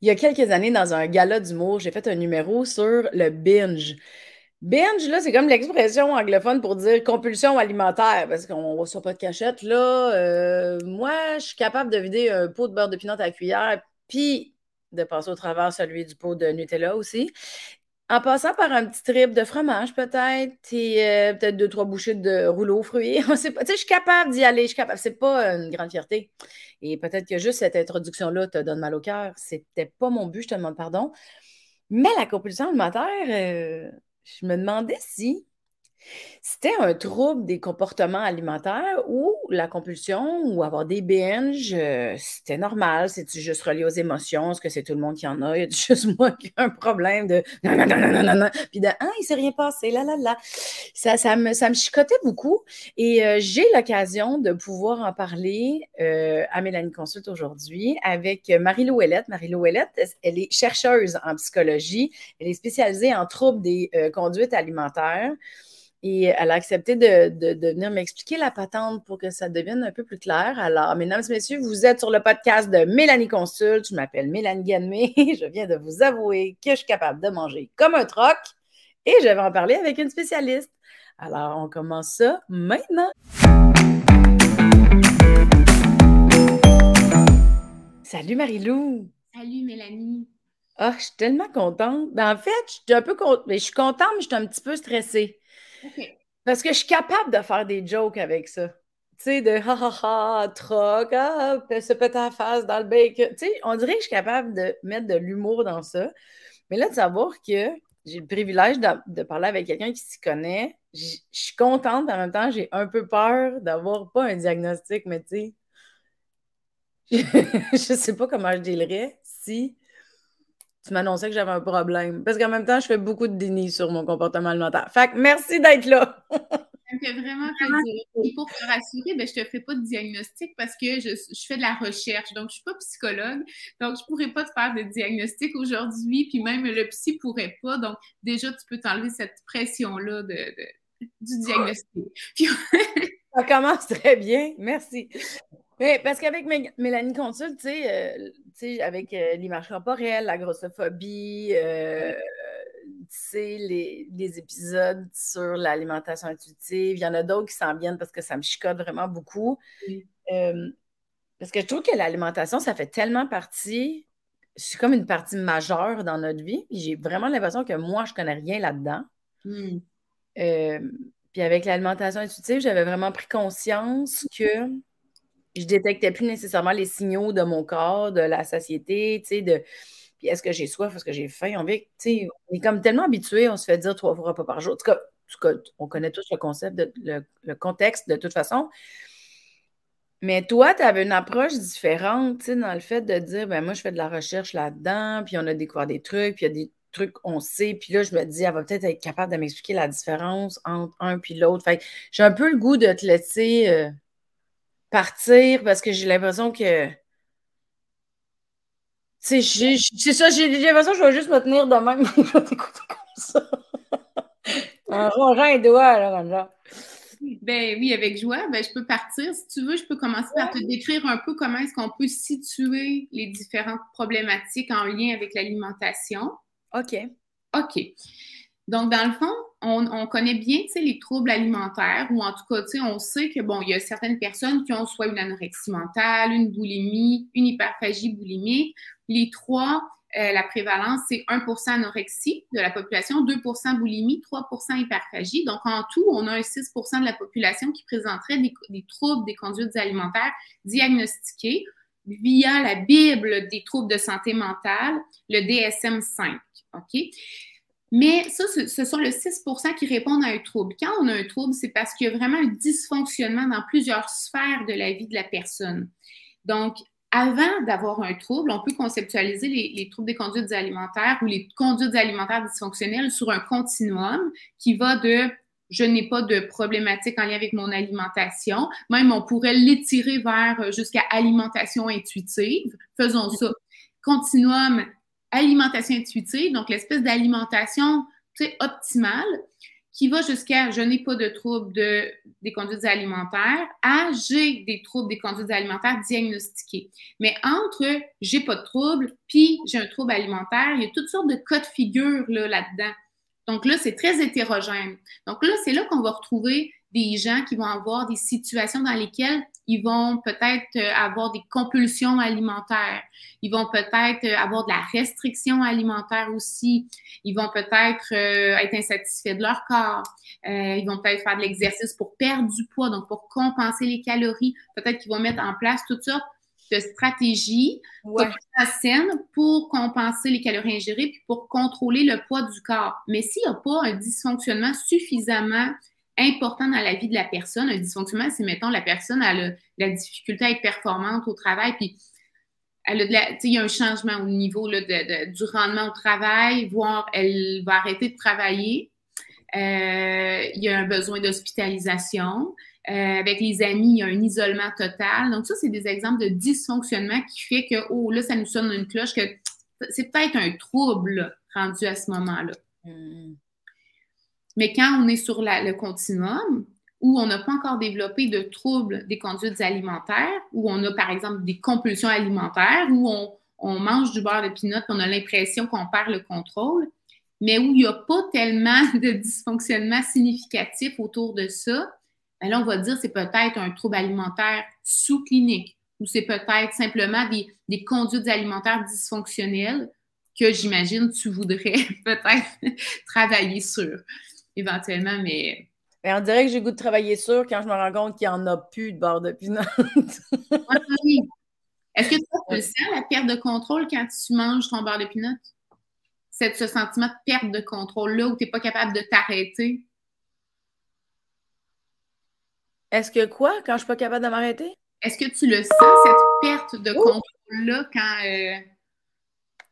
Il y a quelques années, dans un gala d'humour, j'ai fait un numéro sur le binge. Binge, là, c'est comme l'expression anglophone pour dire compulsion alimentaire, parce qu'on ne reçoit pas de cachette. Là, euh, moi, je suis capable de vider un pot de beurre de pinot à cuillère, puis de passer au travers celui du pot de Nutella aussi. En passant par un petit trip de fromage, peut-être, et euh, peut-être deux, trois bouchées de rouleau fruits. pas. Tu sais, je suis capable d'y aller, je suis capable. C'est pas une grande fierté. Et peut-être que juste cette introduction-là te donne mal au cœur. C'était pas mon but, je te demande pardon. Mais la compulsion alimentaire, euh, je me demandais si c'était un trouble des comportements alimentaires ou la compulsion ou avoir des binges, euh, c'était normal. C'est-tu juste relié aux émotions? Est-ce que c'est tout le monde qui en a? Il y a juste moi qui ai un problème de non, Puis de ah, il s'est rien passé, là, là, là. Ça, ça, me, ça me chicotait beaucoup. Et euh, j'ai l'occasion de pouvoir en parler euh, à Mélanie Consulte aujourd'hui avec Marie-Lou. Marie-Lou elle est chercheuse en psychologie. Elle est spécialisée en troubles des conduites alimentaires. Et elle a accepté de, venir m'expliquer la patente pour que ça devienne un peu plus clair. Alors, mesdames et messieurs, vous êtes sur le podcast de Mélanie Consulte. Je m'appelle Mélanie Ganmé. Je viens de vous avouer que je suis capable de manger comme un troc et je vais en parler avec une spécialiste. Alors, on commence ça maintenant. Salut Marie-Lou. Salut Mélanie. Ah, je suis tellement contente. Ben, en fait, je suis un peu contente. Je suis contente, mais je suis un petit peu stressée. Parce que je suis capable de faire des jokes avec ça. Tu sais, de ha ha ha, troc, ah, se péter la face dans le bacon. Tu sais, on dirait que je suis capable de mettre de l'humour dans ça. Mais là, de savoir que j'ai le privilège de, parler avec quelqu'un qui s'y connaît, je suis contente. En même temps, j'ai un peu peur d'avoir pas un diagnostic, mais tu sais, je sais pas comment je dirais si tu m'annonçais que j'avais un problème. Parce qu'en même temps, je fais beaucoup de déni sur mon comportement alimentaire. Fait que merci d'être là. Ça me fait vraiment plaisir. Et pour te rassurer, ben, je ne te fais pas de diagnostic parce que je, fais de la recherche. Donc, je ne suis pas psychologue. Donc, je ne pourrais pas te faire de diagnostic aujourd'hui. Puis même le psy ne pourrait pas. Donc, déjà, tu peux t'enlever cette pression-là de, du diagnostic. Ça commence très bien. Merci. Mais parce qu'avec Mélanie Consul, tu sais, euh, avec euh, l'image corporelle, la grossophobie, euh, les, les, épisodes sur l'alimentation intuitive, il y en a d'autres qui s'en viennent parce que ça me chicote vraiment beaucoup. parce que je trouve que l'alimentation, ça fait tellement partie, c'est comme une partie majeure dans notre vie. J'ai vraiment l'impression que moi, je connais rien là-dedans. Hmm. puis avec l'alimentation intuitive, j'avais vraiment pris conscience que je détectais plus nécessairement les signaux de mon corps, de la satiété, tu sais, de puis est-ce que j'ai soif, est-ce que j'ai faim? On, vit, on est comme tellement habitué, on se fait dire trois repas par jour. En tout cas, on connaît tous le concept, de, le, contexte de toute façon. Mais toi, tu avais une approche différente, tu sais, dans le fait de dire, ben moi, je fais de la recherche là-dedans, puis on a découvert des trucs, puis il y a des trucs on sait, puis là, je me dis, elle va peut-être être capable de m'expliquer la différence entre un puis l'autre. Fait j'ai un peu le goût de te laisser euh, partir parce que j'ai l'impression que. C'est ça, j'ai l'impression que je vais juste me tenir de même. comme ça. un rongeant et doigt, là, comme Ben oui, avec joie. Ben, je peux partir. Si tu veux, je peux commencer par te décrire un peu comment est-ce qu'on peut situer les différentes problématiques en lien avec l'alimentation. OK. OK. Donc, dans le fond, on, connaît bien les troubles alimentaires, ou en tout cas, on sait que bon, il y a certaines personnes qui ont soit une anorexie mentale, une boulimie, une hyperphagie boulimique. Les trois, euh, la prévalence, c'est 1% anorexie de la population, 2% boulimie, 3% hyperphagie. Donc, en tout, on a un 6% de la population qui présenterait des, troubles des conduites alimentaires diagnostiqués via la Bible des troubles de santé mentale, le DSM-5. OK? Mais ça, ce sont le 6% qui répondent à un trouble. Quand on a un trouble, c'est parce qu'il y a vraiment un dysfonctionnement dans plusieurs sphères de la vie de la personne. Donc, avant d'avoir un trouble, on peut conceptualiser les, troubles des conduites alimentaires ou les conduites alimentaires dysfonctionnelles sur un continuum qui va de je n'ai pas de problématique en lien avec mon alimentation. Même, on pourrait l'étirer vers jusqu'à alimentation intuitive. Faisons ça. Continuum alimentation intuitive, donc l'espèce d'alimentation optimale qui va jusqu'à je n'ai pas de troubles de, des conduites alimentaires à j'ai des troubles des conduites alimentaires diagnostiqués. Mais entre j'ai pas de troubles puis j'ai un trouble alimentaire, il y a toutes sortes de cas de figure là-dedans. Donc là, c'est très hétérogène. Donc là, c'est là qu'on va retrouver des gens qui vont avoir des situations dans lesquelles ils vont peut-être euh, avoir des compulsions alimentaires. Ils vont peut-être euh, avoir de la restriction alimentaire aussi. Ils vont peut-être euh, être insatisfaits de leur corps. ils vont peut-être faire de l'exercice pour perdre du poids, donc pour compenser les calories. Peut-être qu'ils vont mettre en place toutes sortes de stratégies ouais. saines pour compenser les calories ingérées puis pour contrôler le poids du corps. Mais s'il n'y a pas un dysfonctionnement suffisamment important dans la vie de la personne. Un dysfonctionnement, c'est, mettons, la personne a la difficulté à être performante au travail, puis elle a de la, il y a un changement au niveau là, du rendement au travail, voire elle va arrêter de travailler. Euh, il y a un besoin d'hospitalisation. Euh, avec les amis, il y a un isolement total. Donc, ça, c'est des exemples de dysfonctionnement qui fait que, oh, là, ça nous sonne une cloche que c'est peut-être un trouble rendu à ce moment-là. Mmh. Mais quand on est sur le continuum, où on n'a pas encore développé de troubles des conduites alimentaires, où on a par exemple des compulsions alimentaires, où on, mange du beurre de pinot, on a l'impression qu'on perd le contrôle, mais où il n'y a pas tellement de dysfonctionnement significatif autour de ça, ben là, on va dire c'est peut-être un trouble alimentaire sous-clinique ou c'est peut-être simplement des, des, conduites alimentaires dysfonctionnelles que j'imagine tu voudrais peut-être travailler sur éventuellement, mais. on dirait que j'ai goût de travailler sûr quand je me rends compte qu'il n'y en a plus de barre de oui. Est-ce que tu le sens, la perte de contrôle quand tu manges ton beurre de pinot? C'est ce sentiment de perte de contrôle-là où tu n'es pas capable de t'arrêter? Est-ce que quoi, quand je ne suis pas capable de m'arrêter? Est-ce que tu le sens, cette perte de contrôle-là, quand. Euh,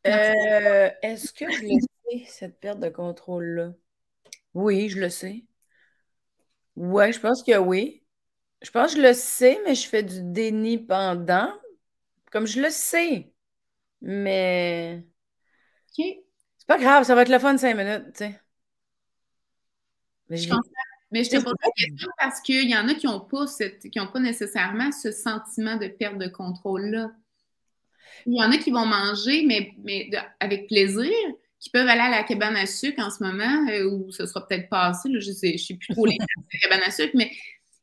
euh, est-ce que je le sais, cette perte de contrôle-là? Oui, je le sais. Ouais, je pense que oui. Je pense que je le sais, mais je fais du déni pendant. Comme je le sais. Mais. OK. C'est pas grave, ça va être le fun cinq minutes, tu sais. Mais je, mais je te pose la question parce qu'il y en a qui n'ont pas, qui pas nécessairement ce sentiment de perte de contrôle-là. Il y en a qui vont manger, mais, mais avec plaisir, qui peuvent aller à la cabane à sucre en ce moment, euh, ou ce sera peut-être passé, là, je sais, je sais plus trop les cabane à sucre, mais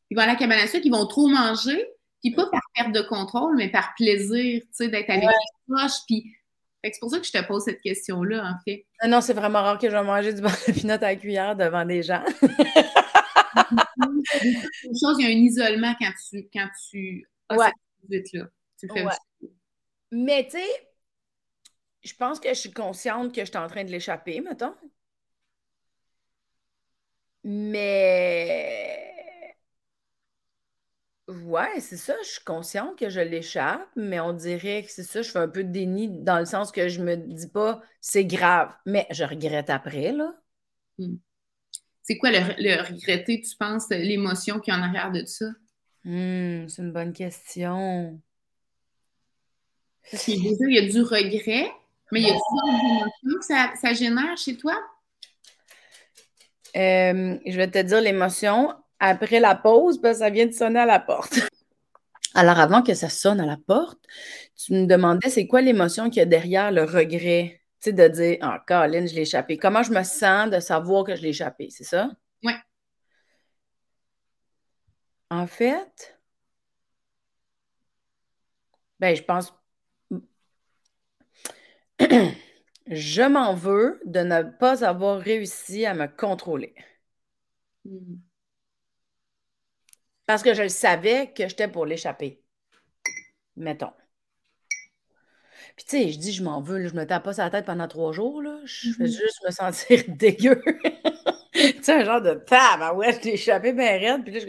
ils vont à la cabane à sucre, ils vont trop manger, puis pas par perte de contrôle, mais par plaisir, tu sais, d'être avec les proches, puis c'est pour ça que je te pose cette question-là, en fait. Non, non, c'est vraiment rare que je vais manger du beurre de pinot à la cuillère devant des gens. Une chose, il y a un isolement quand tu, quand tu as ouais. cette là Tu le fais Mais tu sais, je pense que je suis consciente que je suis en train de l'échapper, mettons. Mais. Ouais, c'est ça, je suis consciente que je l'échappe, mais on dirait que c'est ça, je fais un peu de déni dans le sens que je me dis pas c'est grave, mais je regrette après, là. Hmm. C'est quoi le, regretter, tu penses, l'émotion qui est en arrière de ça? Hmm, c'est une bonne question. il y a du regret, mais il y a des émotions que ça, ça, génère chez toi? Euh, je vais te dire l'émotion après la pause, parce que ça vient de sonner à la porte. Alors, avant que ça sonne à la porte, tu me demandais c'est quoi l'émotion qu'il y a derrière le regret? Tu sais, de dire Ah, oh, Colin, je l'ai échappé. Comment je me sens de savoir que je l'ai échappé, c'est ça? Oui. En fait, ben, je pense je m'en veux de ne pas avoir réussi à me contrôler. Hmm. Parce que je le savais que j'étais pour l'échapper. Mettons. Puis tu sais, je dis je m'en veux, je me tape pas sa tête pendant trois jours, là. Je fais mm-hmm. juste me sentir dégueu. tu sais, un genre de tab, ouais, je t'ai échappé bien raide. Puis là, je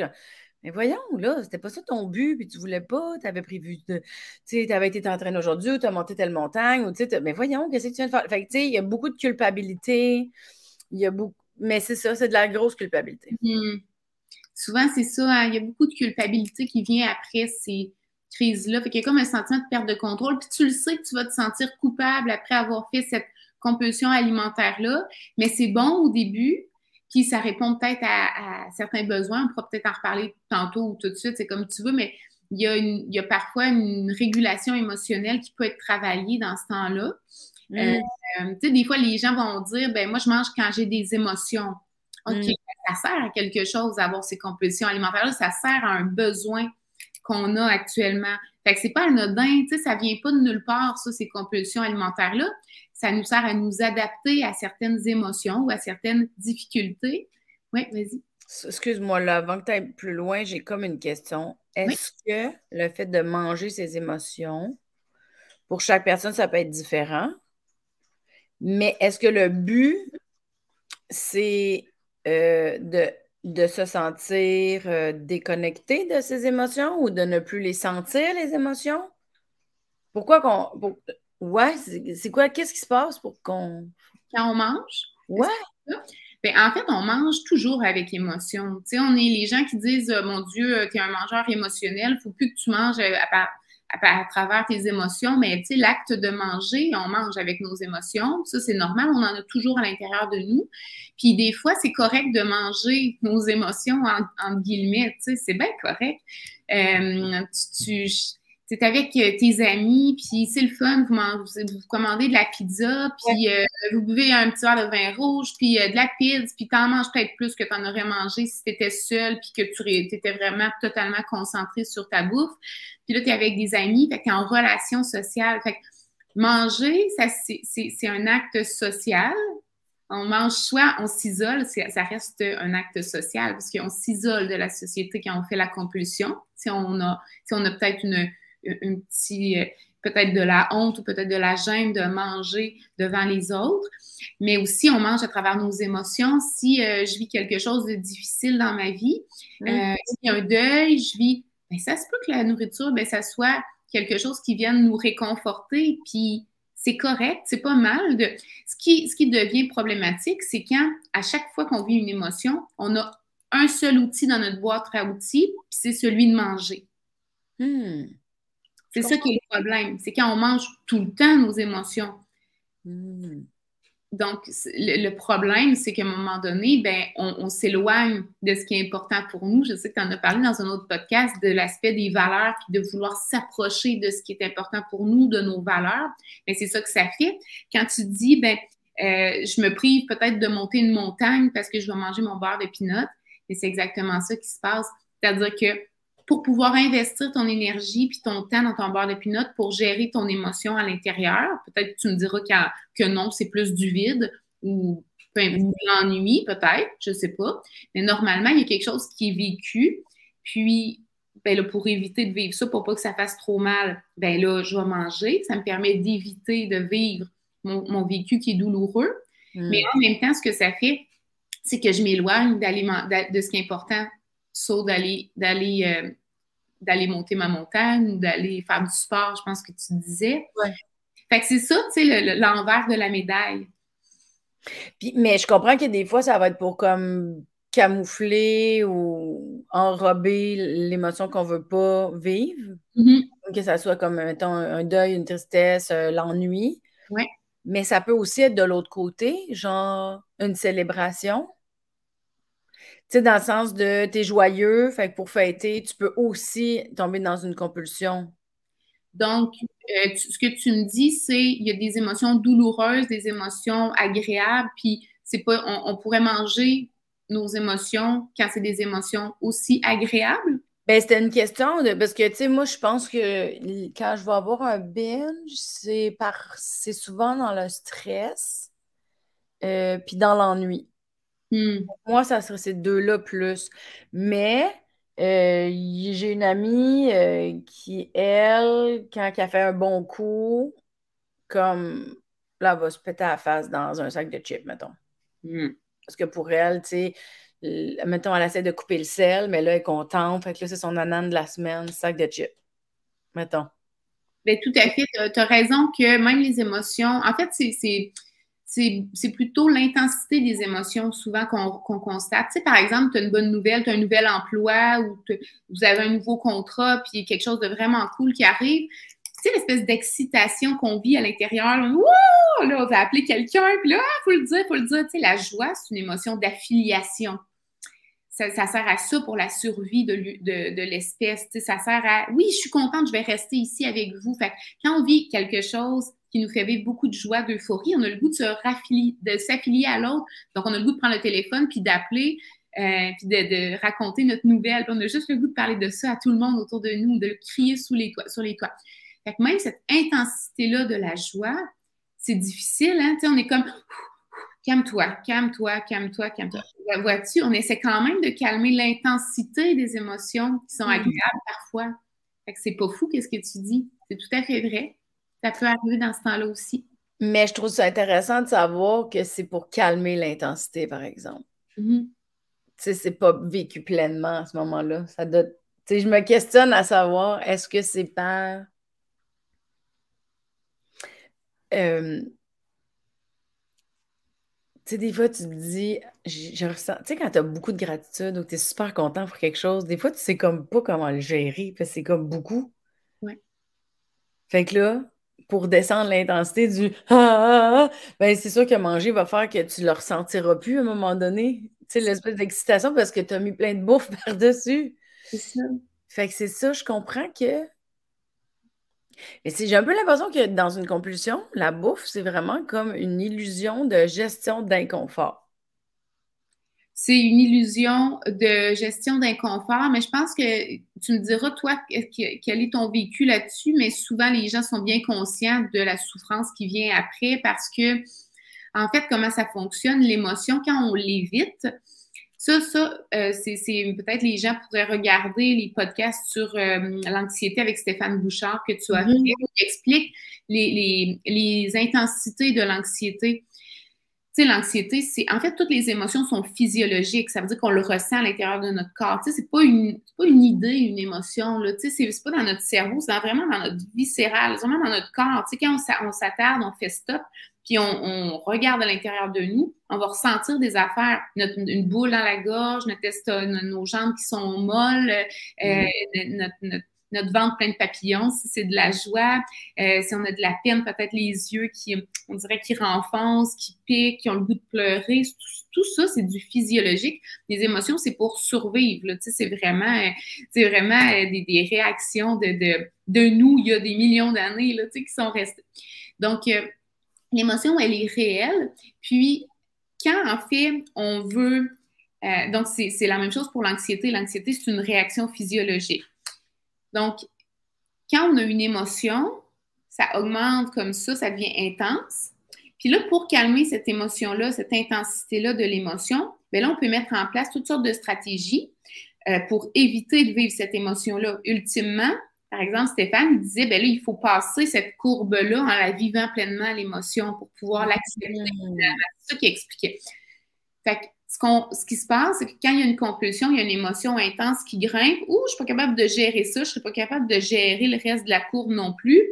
mais voyons, là, c'était pas ça ton but, puis tu voulais pas, tu avais prévu. Tu sais, avais été entraîné aujourd'hui, ou tu as monté telle montagne, ou tu sais, mais voyons, qu'est-ce que tu viens de faire? Fait que, tu sais, il y a beaucoup de culpabilité. Il y a beaucoup. Mais c'est ça, c'est de la grosse culpabilité. Hmm. Souvent, c'est ça, hein, il y a beaucoup de culpabilité qui vient après ces crises-là. Fait qu'il y a comme un sentiment de perte de contrôle, puis tu le sais que tu vas te sentir coupable après avoir fait cette compulsion alimentaire-là, mais c'est bon au début puis ça répond peut-être à, certains besoins. On pourra peut-être en reparler tantôt ou tout de suite, c'est comme tu veux, mais il y, a il y a parfois une régulation émotionnelle qui peut être travaillée dans ce temps-là. Mm. Euh, tu sais, des fois, les gens vont dire, ben moi, je mange quand j'ai des émotions. OK, mm. ça sert à quelque chose d'avoir ces compulsions alimentaires-là, ça sert à un besoin qu'on a actuellement. Fait que c'est pas anodin, tu sais, ça vient pas de nulle part, ça, ces compulsions alimentaires-là. Ça nous sert à nous adapter à certaines émotions ou à certaines difficultés. Oui, vas-y. Excuse-moi, là, avant que tu ailles plus loin, j'ai comme une question. Est-ce que le fait de manger ses émotions, pour chaque personne, ça peut être différent? Mais est-ce que le but, c'est euh, de, de, se sentir euh, déconnecté de ses émotions ou de ne plus les sentir, les émotions? Pourquoi qu'on. Ouais, c'est quoi? Qu'est-ce qui se passe pour qu'on. Quand on mange? Ouais. Ben, en fait, on mange toujours avec émotion. Tu sais, on est les gens qui disent euh, Mon Dieu, tu es un mangeur émotionnel, il ne faut plus que tu manges à part à, travers tes émotions, mais tu sais, l'acte de manger, on mange avec nos émotions. Ça, c'est normal, on en a toujours à l'intérieur de nous. Puis des fois, c'est correct de manger nos émotions, en, guillemets, tu sais, c'est bien correct. Euh, tu c'est avec euh, tes amis, puis c'est le fun, vous, vous, commandez de la pizza, puis euh, vous buvez un petit verre de vin rouge, puis euh, de la pizza, puis t'en manges peut-être plus que t'en aurais mangé si t'étais seul, puis que tu étais vraiment totalement concentré sur ta bouffe. Puis là, t'es avec des amis, fait que t'es en relation sociale. Fait que manger, ça, c'est un acte social. On mange soit on s'isole, ça reste un acte social, parce qu'on s'isole de la société quand on fait la compulsion. Si on a, si on a peut-être une un petit, euh, peut-être de la honte ou peut-être de la gêne de manger devant les autres. Mais aussi, on mange à travers nos émotions. Si euh, je vis quelque chose de difficile dans ma vie, mmh. euh, a un deuil, je vis, ben, ça se peut que la nourriture, ben, ça soit quelque chose qui vienne nous réconforter, puis c'est correct, c'est pas mal. De... Ce, qui, ce qui devient problématique, c'est quand, à chaque fois qu'on vit une émotion, on a un seul outil dans notre boîte à outils, puis c'est celui de manger. Mmh. C'est ça qui est le problème. C'est quand on mange tout le temps nos émotions. Hmm. Donc, le, problème, c'est qu'à un moment donné, ben, on, s'éloigne de ce qui est important pour nous. Je sais que tu en as parlé dans un autre podcast de l'aspect des valeurs, puis de vouloir s'approcher de ce qui est important pour nous, de nos valeurs. Mais c'est ça que ça fait. Quand tu dis, ben, euh, je me prive peut-être de monter une montagne parce que je vais manger mon beurre de pinot, mais c'est exactement ça qui se passe. C'est-à-dire que pour pouvoir investir ton énergie puis ton temps dans ton beurre de pinot pour gérer ton émotion à l'intérieur. Peut-être que tu me diras que non, c'est plus du vide ou de l'ennui, peut-être, je ne sais pas. Mais normalement, il y a quelque chose qui est vécu. Puis, ben là, pour éviter de vivre ça, pour pas que ça fasse trop mal, ben là, je vais manger. Ça me permet d'éviter de vivre mon, vécu qui est douloureux. Hmm. Mais en même temps, ce que ça fait, c'est que je m'éloigne de ce qui est important sauf d'aller d'aller euh, d'aller monter ma montagne ou d'aller faire du sport, je pense que tu disais. Fait que c'est ça, tu sais, l'envers de la médaille. Puis, mais je comprends que des fois, ça va être pour comme camoufler ou enrober l'émotion qu'on veut pas vivre. Mm-hmm. Que ça soit comme, mettons, un deuil, une tristesse, euh, l'ennui. Ouais. Mais ça peut aussi être de l'autre côté, genre une célébration sais, dans le sens de t'es joyeux, fait que pour fêter, tu peux aussi tomber dans une compulsion. Donc, euh, ce que tu me dis, c'est il y a des émotions douloureuses, des émotions agréables, puis c'est pas, on, pourrait manger nos émotions quand c'est des émotions aussi agréables? Ben, c'était une question de parce que tu sais, moi, je pense que quand je vais avoir un binge, c'est par c'est souvent dans le stress euh, puis dans l'ennui. Hmm. moi, ça serait ces deux-là plus. Mais euh, j'ai une amie euh, qui, elle, quand elle fait un bon coup, comme là, elle va se péter la face dans un sac de chips, mettons. Hmm. Parce que pour elle, tu sais, mettons, elle essaie de couper le sel, mais là, elle est contente. Fait que là, c'est son anane de la semaine, sac de chips. Mettons. Ben, tout à fait. Tu as raison que même les émotions, en fait, c'est c'est plutôt l'intensité des émotions souvent qu'on constate. Tu sais, par exemple, tu as une bonne nouvelle, tu as un nouvel emploi ou vous avez un nouveau contrat, puis quelque chose de vraiment cool qui arrive. tu sais, l'espèce d'excitation qu'on vit à l'intérieur. Là, là, on va appeler quelqu'un, puis là, ah, faut le dire, faut le dire. Tu sais, la joie, c'est une émotion d'affiliation. Ça, sert à ça pour la survie de l'espèce. Tu sais, ça sert à, oui, je suis contente, je vais rester ici avec vous. Fait quand on vit quelque chose qui nous fait vivre beaucoup de joie, d'euphorie, on a le goût de se de s'affilier à l'autre. Donc, on a le goût de prendre le téléphone puis d'appeler euh, puis de, raconter notre nouvelle. on a juste le goût de parler de ça à tout le monde autour de nous, de le crier sous les toits, sur les toits. Fait que même cette intensité-là de la joie, c'est difficile, hein? on est comme calme-toi, calme-toi, calme-toi, calme-toi. Vois-tu, on essaie quand même de calmer l'intensité des émotions qui sont mm. agréables parfois. Fait que c'est pas fou, qu'est-ce que tu dis? C'est tout à fait vrai. Ça peut arriver dans ce temps-là aussi. Mais je trouve ça intéressant de savoir que c'est pour calmer l'intensité, par exemple. Mm-hmm sais, c'est pas vécu pleinement à ce moment-là. Ça doit... je me questionne à savoir, est-ce que c'est pas... Euh... Tu sais, des fois, tu te dis, je, ressens, tu sais, quand tu as beaucoup de gratitude ou tu es super content pour quelque chose, des fois, tu sais comme pas comment le gérer, parce que c'est comme beaucoup. Ouais. Fait que là, pour descendre l'intensité du ah, ah, ah, ben c'est sûr que manger va faire que tu le ressentiras plus à un moment donné. Tu sais, l'espèce d'excitation parce que tu as mis plein de bouffe par-dessus. C'est ça. Fait que c'est ça, je comprends que. Mais j'ai un peu l'impression que dans une compulsion, la bouffe, c'est vraiment comme une illusion de gestion d'inconfort c'est une illusion de gestion d'inconfort, mais je pense que tu me diras, toi, quel est ton vécu là-dessus, mais souvent les gens sont bien conscients de la souffrance qui vient après parce que, en fait, comment ça fonctionne, l'émotion, quand on l'évite, ça, ça, euh, c'est peut-être les gens pourraient regarder les podcasts sur euh, l'anxiété avec Stéphane Bouchard que tu as mm-hmm. fait, qui explique les, les intensités de l'anxiété sais, l'anxiété, c'est en fait toutes les émotions sont physiologiques. Ça veut dire qu'on le ressent à l'intérieur de notre corps. Tu sais, c'est pas une, pas une idée, une émotion. Là. Tu sais, c'est pas dans notre cerveau, c'est vraiment dans notre viscéral, c'est vraiment dans notre corps. Tu sais, quand on s'attarde, on fait stop, puis on, regarde à l'intérieur de nous, on va ressentir des affaires, notre, une boule dans la gorge, notre, nos jambes qui sont molles, euh, mm. notre, notre notre ventre plein de papillons, si c'est de la joie, euh, si on a de la peine, peut-être les yeux qui, on dirait, qui renfoncent, qui piquent, qui ont le goût de pleurer. Tout, ça, c'est du physiologique. Les émotions, c'est pour survivre. C'est vraiment, c'est vraiment euh, des, réactions de, nous il y a des millions d'années qui sont restées. Donc, euh, l'émotion, elle est réelle. Puis, quand en fait, on veut donc, c'est la même chose pour l'anxiété. L'anxiété, c'est une réaction physiologique. Donc, quand on a une émotion, ça augmente comme ça, ça devient intense. Puis là, pour calmer cette émotion-là, cette intensité-là de l'émotion, bien là, on peut mettre en place toutes sortes de stratégies euh, pour éviter de vivre cette émotion-là. Ultimement, par exemple, Stéphane disait, bien là, il faut passer cette courbe-là en la vivant pleinement l'émotion pour pouvoir l'accepter. Mmh. C'est ça qu'il expliquait. Fait que ce, qui se passe, c'est que quand il y a une compulsion, il y a une émotion intense qui grimpe, ou je ne suis pas capable de gérer ça, je ne suis pas capable de gérer le reste de la courbe non plus.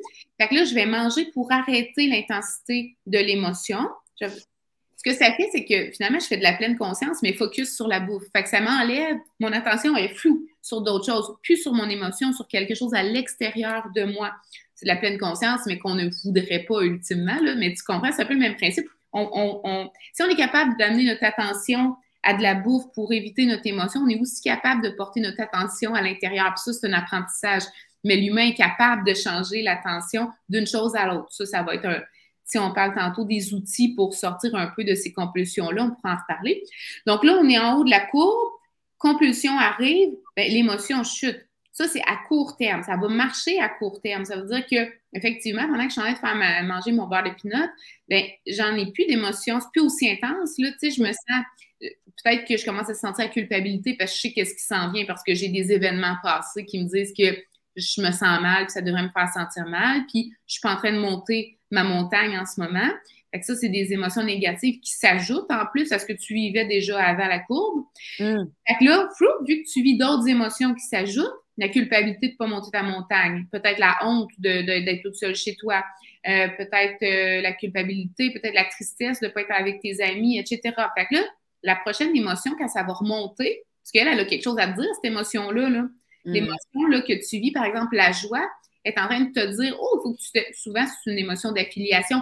Fait que là, je vais manger pour arrêter l'intensité de l'émotion. Ce que ça fait, c'est que finalement, je fais de la pleine conscience, mais focus sur la bouffe. Fait que ça m'enlève, mon attention est floue sur d'autres choses, plus sur mon émotion, sur quelque chose à l'extérieur de moi. C'est de la pleine conscience, mais qu'on ne voudrait pas ultimement, mais tu comprends, c'est un peu le même principe si on est capable d'amener notre attention à de la bouffe pour éviter notre émotion, on est aussi capable de porter notre attention à l'intérieur. Puis ça, c'est un apprentissage. Mais l'humain est capable de changer l'attention d'une chose à l'autre. Ça, ça va être un, si on parle tantôt des outils pour sortir un peu de ces compulsions-là, on pourra en reparler. Donc là, on est en haut de la courbe, compulsion arrive, ben, l'émotion chute. Ça, c'est à court terme. Ça va marcher à court terme. Ça veut dire que, effectivement, pendant que je suis en train de faire manger mon beurre de pinot, ben, j'en ai plus d'émotions. C'est plus aussi intense. Là, tu sais, je me sens. Euh, peut-être que je commence à sentir la culpabilité parce que je sais qu'est-ce qui s'en vient, parce que j'ai des événements passés qui me disent que je me sens mal, que ça devrait me faire sentir mal, puis je suis pas en train de monter ma montagne en ce moment. Fait que ça, c'est des émotions négatives qui s'ajoutent en plus à ce que tu vivais déjà avant la courbe. Mm. Fait que là, flou, vu que tu vis d'autres émotions qui s'ajoutent, la culpabilité de ne pas monter ta montagne, peut-être la honte d'être toute seule chez toi, euh, peut-être euh, la culpabilité, peut-être la tristesse de ne pas être avec tes amis, etc. Fait que là, la prochaine émotion, quand ça va remonter, parce qu'elle, elle a quelque chose à dire, cette émotion-là, mm. l'émotion là, que tu vis, par exemple, la joie, est en train de te dire Oh, il faut que tu te. Souvent, c'est une émotion d'affiliation.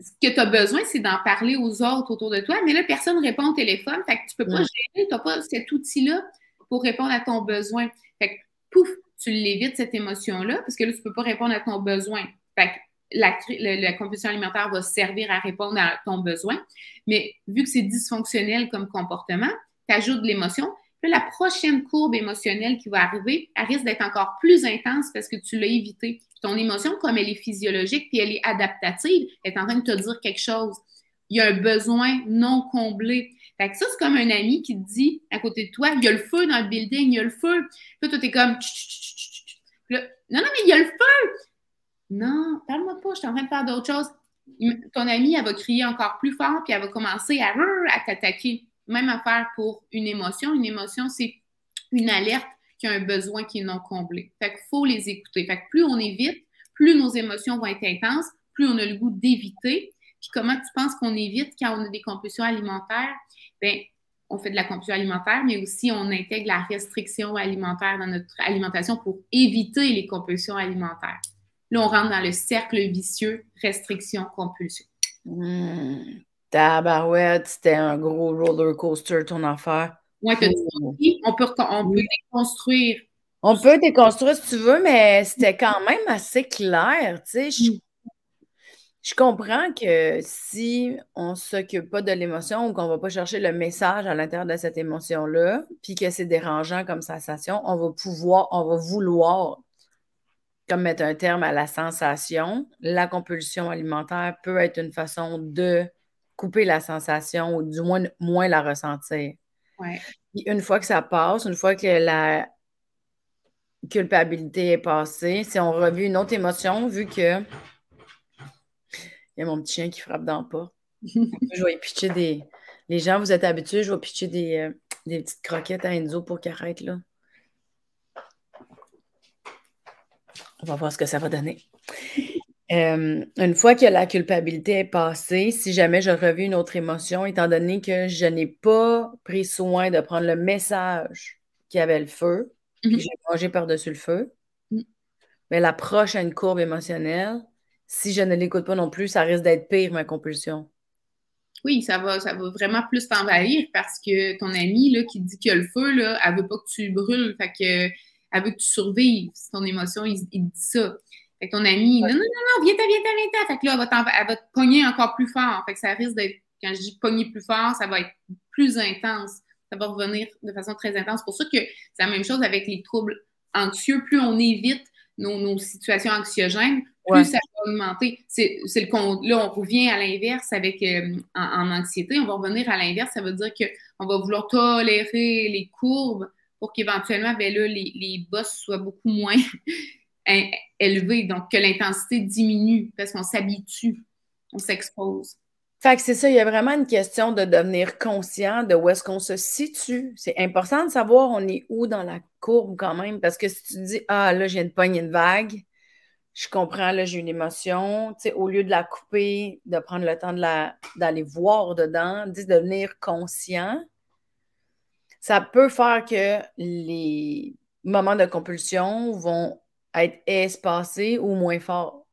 ce que tu as besoin, c'est d'en parler aux autres autour de toi, mais là, personne ne répond au téléphone. Fait que tu peux pas gérer, tu n'as pas cet outil-là pour répondre à ton besoin. Fait que, pouf, tu l'évites, cette émotion-là, parce que là, tu ne peux pas répondre à ton besoin. Fait que la, la, compulsion alimentaire va servir à répondre à ton besoin. Mais vu que c'est dysfonctionnel comme comportement, tu ajoutes de l'émotion. Puis la prochaine courbe émotionnelle qui va arriver, elle risque d'être encore plus intense parce que tu l'as évité. Ton émotion, comme elle est physiologique puis elle est adaptative, elle est en train de te dire quelque chose. Il y a un besoin non comblé. Fait que ça, c'est comme un ami qui te dit à côté de toi, il y a le feu dans le building, il y a le feu. Puis toi, t'es comme, non, non, mais il y a le feu. Non, parle-moi pas, je suis en train de faire d'autres choses. Ton ami, elle va crier encore plus fort, puis elle va commencer à, à t'attaquer. Même affaire pour une émotion. Une émotion, c'est une alerte qui a un besoin qui est non comblé. Fait qu'il faut les écouter. Fait que plus on évite, plus nos émotions vont être intenses, plus on a le goût d'éviter. Puis comment tu penses qu'on évite quand on a des compulsions alimentaires? Bien, on fait de la compulsion alimentaire, mais aussi on intègre la restriction alimentaire dans notre alimentation pour éviter les compulsions alimentaires. Là, on rentre dans le cercle vicieux restriction-compulsion. Mmh. Tabarouette, c'était un gros roller coaster ton affaire. Oui, on peut, on peut déconstruire. On peut déconstruire si tu veux, mais c'était quand même assez clair. Tu sais, je, mmh. Je comprends que si on ne s'occupe pas de l'émotion ou qu'on ne va pas chercher le message à l'intérieur de cette émotion-là, puis que c'est dérangeant comme sensation, on va pouvoir, on va vouloir comme mettre un terme à la sensation, la compulsion alimentaire peut être une façon de couper la sensation ou du moins moins la ressentir. une fois que ça passe, une fois que la culpabilité est passée, si on revit une autre émotion, vu que il y a mon petit chien qui frappe dans le pas. je vais pitcher des. Les gens, vous êtes habitués, je vais pitcher des, euh, des petites croquettes à Enzo pour qu'il arrête là. On va voir ce que ça va donner. Euh, une fois que la culpabilité est passée, si jamais je revis une autre émotion, étant donné que je n'ai pas pris soin de prendre le message qui avait le feu, puis mhm. j'ai mangé par-dessus le feu, mhm. mais la prochaine courbe émotionnelle, si je ne l'écoute pas non plus, ça risque d'être pire, ma compulsion. Oui, ça va, ça va vraiment plus t'envahir parce que ton ami là, qui dit qu'il y a le feu, là, elle veut pas que tu brûles. Fait que elle veut que tu survives. ton émotion, il, dit ça. Fait que ton ami, non, non, non, non, viens-t'en, viens-t'en, viens-t'en. Fait que là, elle va, te pogner encore plus fort. Fait que ça risque d'être, quand je dis pogner plus fort, ça va être plus intense. Ça va revenir de façon très intense. C'est pour ça que c'est la même chose avec les troubles anxieux. Plus on évite nos, situations anxiogènes, plus ça va augmenter. C'est, le là, on revient à l'inverse avec euh, en, anxiété. On va revenir à l'inverse. Ça veut dire qu'on va vouloir tolérer les courbes pour qu'éventuellement, ben là, les, les bosses soient beaucoup moins élevés, donc que l'intensité diminue parce qu'on s'habitue, on s'expose. Fait que c'est ça, il y a vraiment une question de devenir conscient de où est-ce qu'on se situe. C'est important de savoir on est où dans la courbe quand même, parce que si tu dis Ah, là, j'ai une poignée de vague, je comprends, là, j'ai une émotion, tu sais, au lieu de la couper, de prendre le temps d'aller voir dedans, de devenir conscient, ça peut faire que les moments de compulsion vont être espacés ou moins forts,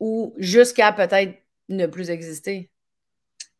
ou jusqu'à peut-être ne plus exister.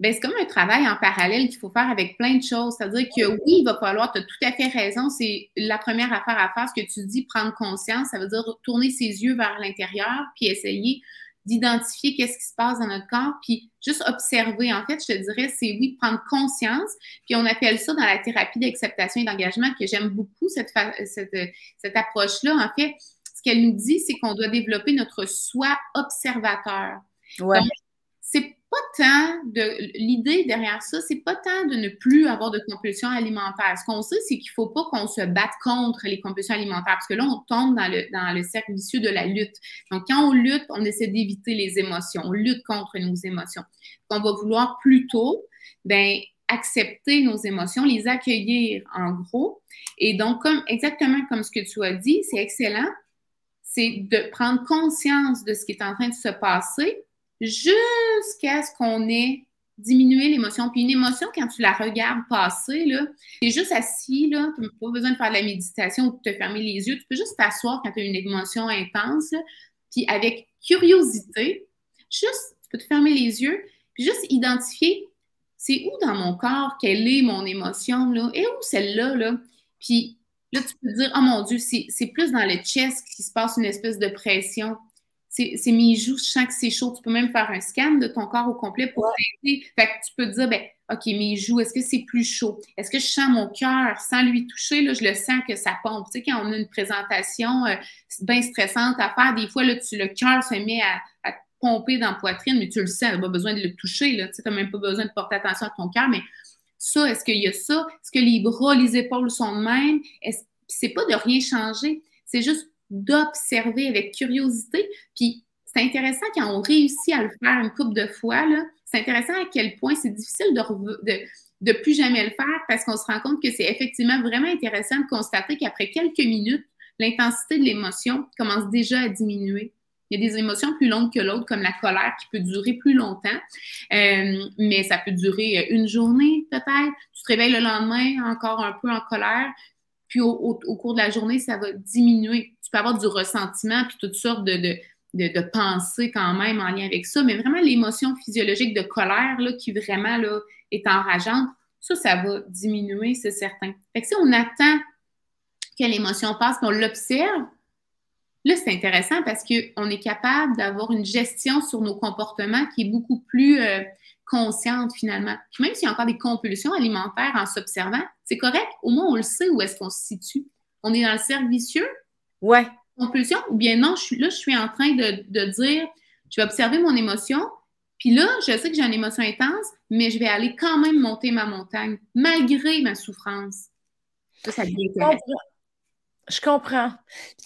Ben, c'est comme un travail en parallèle qu'il faut faire avec plein de choses. C'est-à-dire que oui, il va falloir, tu as tout à fait raison, c'est la première affaire à faire, ce que tu dis, prendre conscience, ça veut dire tourner ses yeux vers l'intérieur, puis essayer d'identifier qu'est-ce qui se passe dans notre corps, puis juste observer. En fait, je te dirais, c'est oui, prendre conscience, puis on appelle ça dans la thérapie d'acceptation et d'engagement, que j'aime beaucoup cette, cette, cette approche-là. En fait, ce qu'elle nous dit, c'est qu'on doit développer notre soi observateur. Ouais pas tant de l'idée derrière ça, c'est pas tant de ne plus avoir de compulsion alimentaire. Ce qu'on sait, c'est qu'il faut pas qu'on se batte contre les compulsions alimentaires parce que là, on tombe dans le, dans le cercle vicieux de la lutte. Donc, quand on lutte, on essaie d'éviter les émotions, on lutte contre nos émotions. On va vouloir plutôt, ben, accepter nos émotions, les accueillir en gros. Et donc, comme exactement comme ce que tu as dit, c'est excellent, c'est de prendre conscience de ce qui est en train de se passer jusqu'à ce qu'on ait diminuer l'émotion. Puis une émotion, quand tu la regardes passer, là, tu es juste assis, là, tu n'as pas besoin de faire de la méditation ou de te fermer les yeux. Tu peux juste t'asseoir quand tu as une émotion intense, puis avec curiosité, juste, tu peux te fermer les yeux, puis juste identifier c'est où dans mon corps, quelle est mon émotion, là, et où celle-là, là? Puis là, tu peux te dire, oh mon Dieu, c'est plus dans le chest qui se passe une espèce de pression c'est mes joues, je sens que c'est chaud. Tu peux même faire un scan de ton corps au complet pour t'aider. Fait que tu peux te dire, ben, OK, mes joues, est-ce que c'est plus chaud? Est-ce que je sens mon cœur sans lui toucher? Là, je le sens que ça pompe. Tu sais, quand on a une présentation euh, bien stressante à faire, des fois, là, tu, le cœur se met à, pomper dans la poitrine, mais tu le sens, tu n'as pas besoin de le toucher. Là. Tu n'as même pas besoin de porter attention à ton cœur, mais ça, est-ce qu'il y a ça? Est-ce que les bras, les épaules sont de même? C'est pas de rien changer. C'est juste d'observer avec curiosité. Puis c'est intéressant quand on réussit à le faire une couple de fois, c'est intéressant à quel point c'est difficile de, de, plus jamais le faire parce qu'on se rend compte que c'est effectivement vraiment intéressant de constater qu'après quelques minutes, l'intensité de l'émotion commence déjà à diminuer. Il y a des émotions plus longues que l'autre, comme la colère, qui peut durer plus longtemps, euh, mais ça peut durer une journée peut-être. Tu te réveilles le lendemain encore un peu en colère, puis au, cours de la journée, ça va diminuer. Peux avoir du ressentiment, puis toutes sortes de, de, pensées quand même en lien avec ça, mais vraiment l'émotion physiologique de colère là, qui vraiment là, est enrageante, ça, ça va diminuer, c'est certain. Fait que si on attend que l'émotion passe, qu'on l'observe, là, c'est intéressant parce qu'on est capable d'avoir une gestion sur nos comportements qui est beaucoup plus euh, consciente finalement. Puis même s'il y a encore des compulsions alimentaires en s'observant, c'est correct. Au moins, on le sait où est-ce qu'on se situe. On est dans le cercle vicieux. Ouais. Compulsion. Ou bien non, je suis, là, je suis en train de, dire, je vais observer mon émotion. Puis là, je sais que j'ai une émotion intense, mais je vais aller quand même monter ma montagne, malgré ma souffrance. Ça, ça devient Je comprends.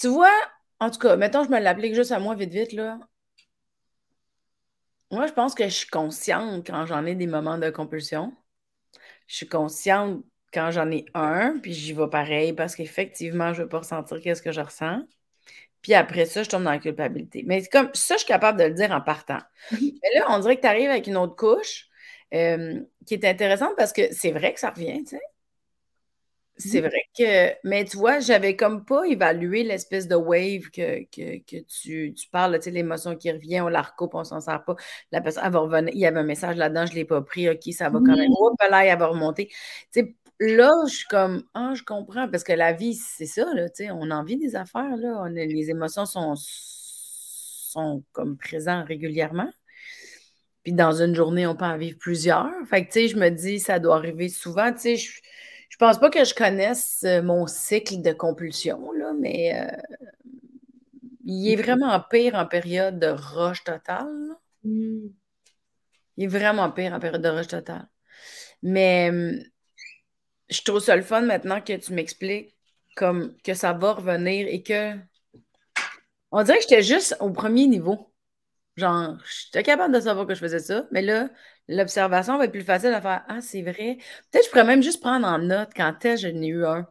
Tu vois, en tout cas, mettons, je me l'applique juste à moi vite, vite, là. Moi, je pense que je suis consciente quand j'en ai des moments de compulsion. Je suis consciente quand j'en ai un, puis j'y vais pareil parce qu'effectivement, je ne veux pas ressentir qu'est-ce que je ressens. Puis après ça, je tombe dans la culpabilité. Mais comme ça, je suis capable de le dire en partant. Mais là, on dirait que tu arrives avec une autre couche euh, qui est intéressante parce que c'est vrai que ça revient, tu sais. C'est vrai que, mais tu vois, j'avais comme pas évalué l'espèce de wave que, tu, parles, tu sais, l'émotion qui revient, on la recoupe, on s'en sert pas. La personne, elle va revenir. Il y avait un message là-dedans, je ne l'ai pas pris, OK, ça va quand même. Hop là, elle va remonter. Tu sais, là, je suis comme, ah, je comprends, parce que la vie, c'est ça, là, tu sais, on en vit des affaires, là. On les émotions sont, sont comme présentes régulièrement. Puis dans une journée, on peut en vivre plusieurs. Fait que, tu sais, je me dis, ça doit arriver souvent, tu sais, je je pense pas que je connaisse euh, mon cycle de compulsion, là, mais euh, il est vraiment pire en période de rush totale. Il est vraiment pire en période de rush totale. Mais je trouve ça le fun maintenant que tu m'expliques comme que ça va revenir et que on dirait que j'étais juste au premier niveau. Genre, j'étais capable de savoir que je faisais ça, mais là, l'observation va être plus facile à faire. Ah, c'est vrai. Peut-être que je pourrais même juste prendre en note quand est-ce que je n'ai eu un.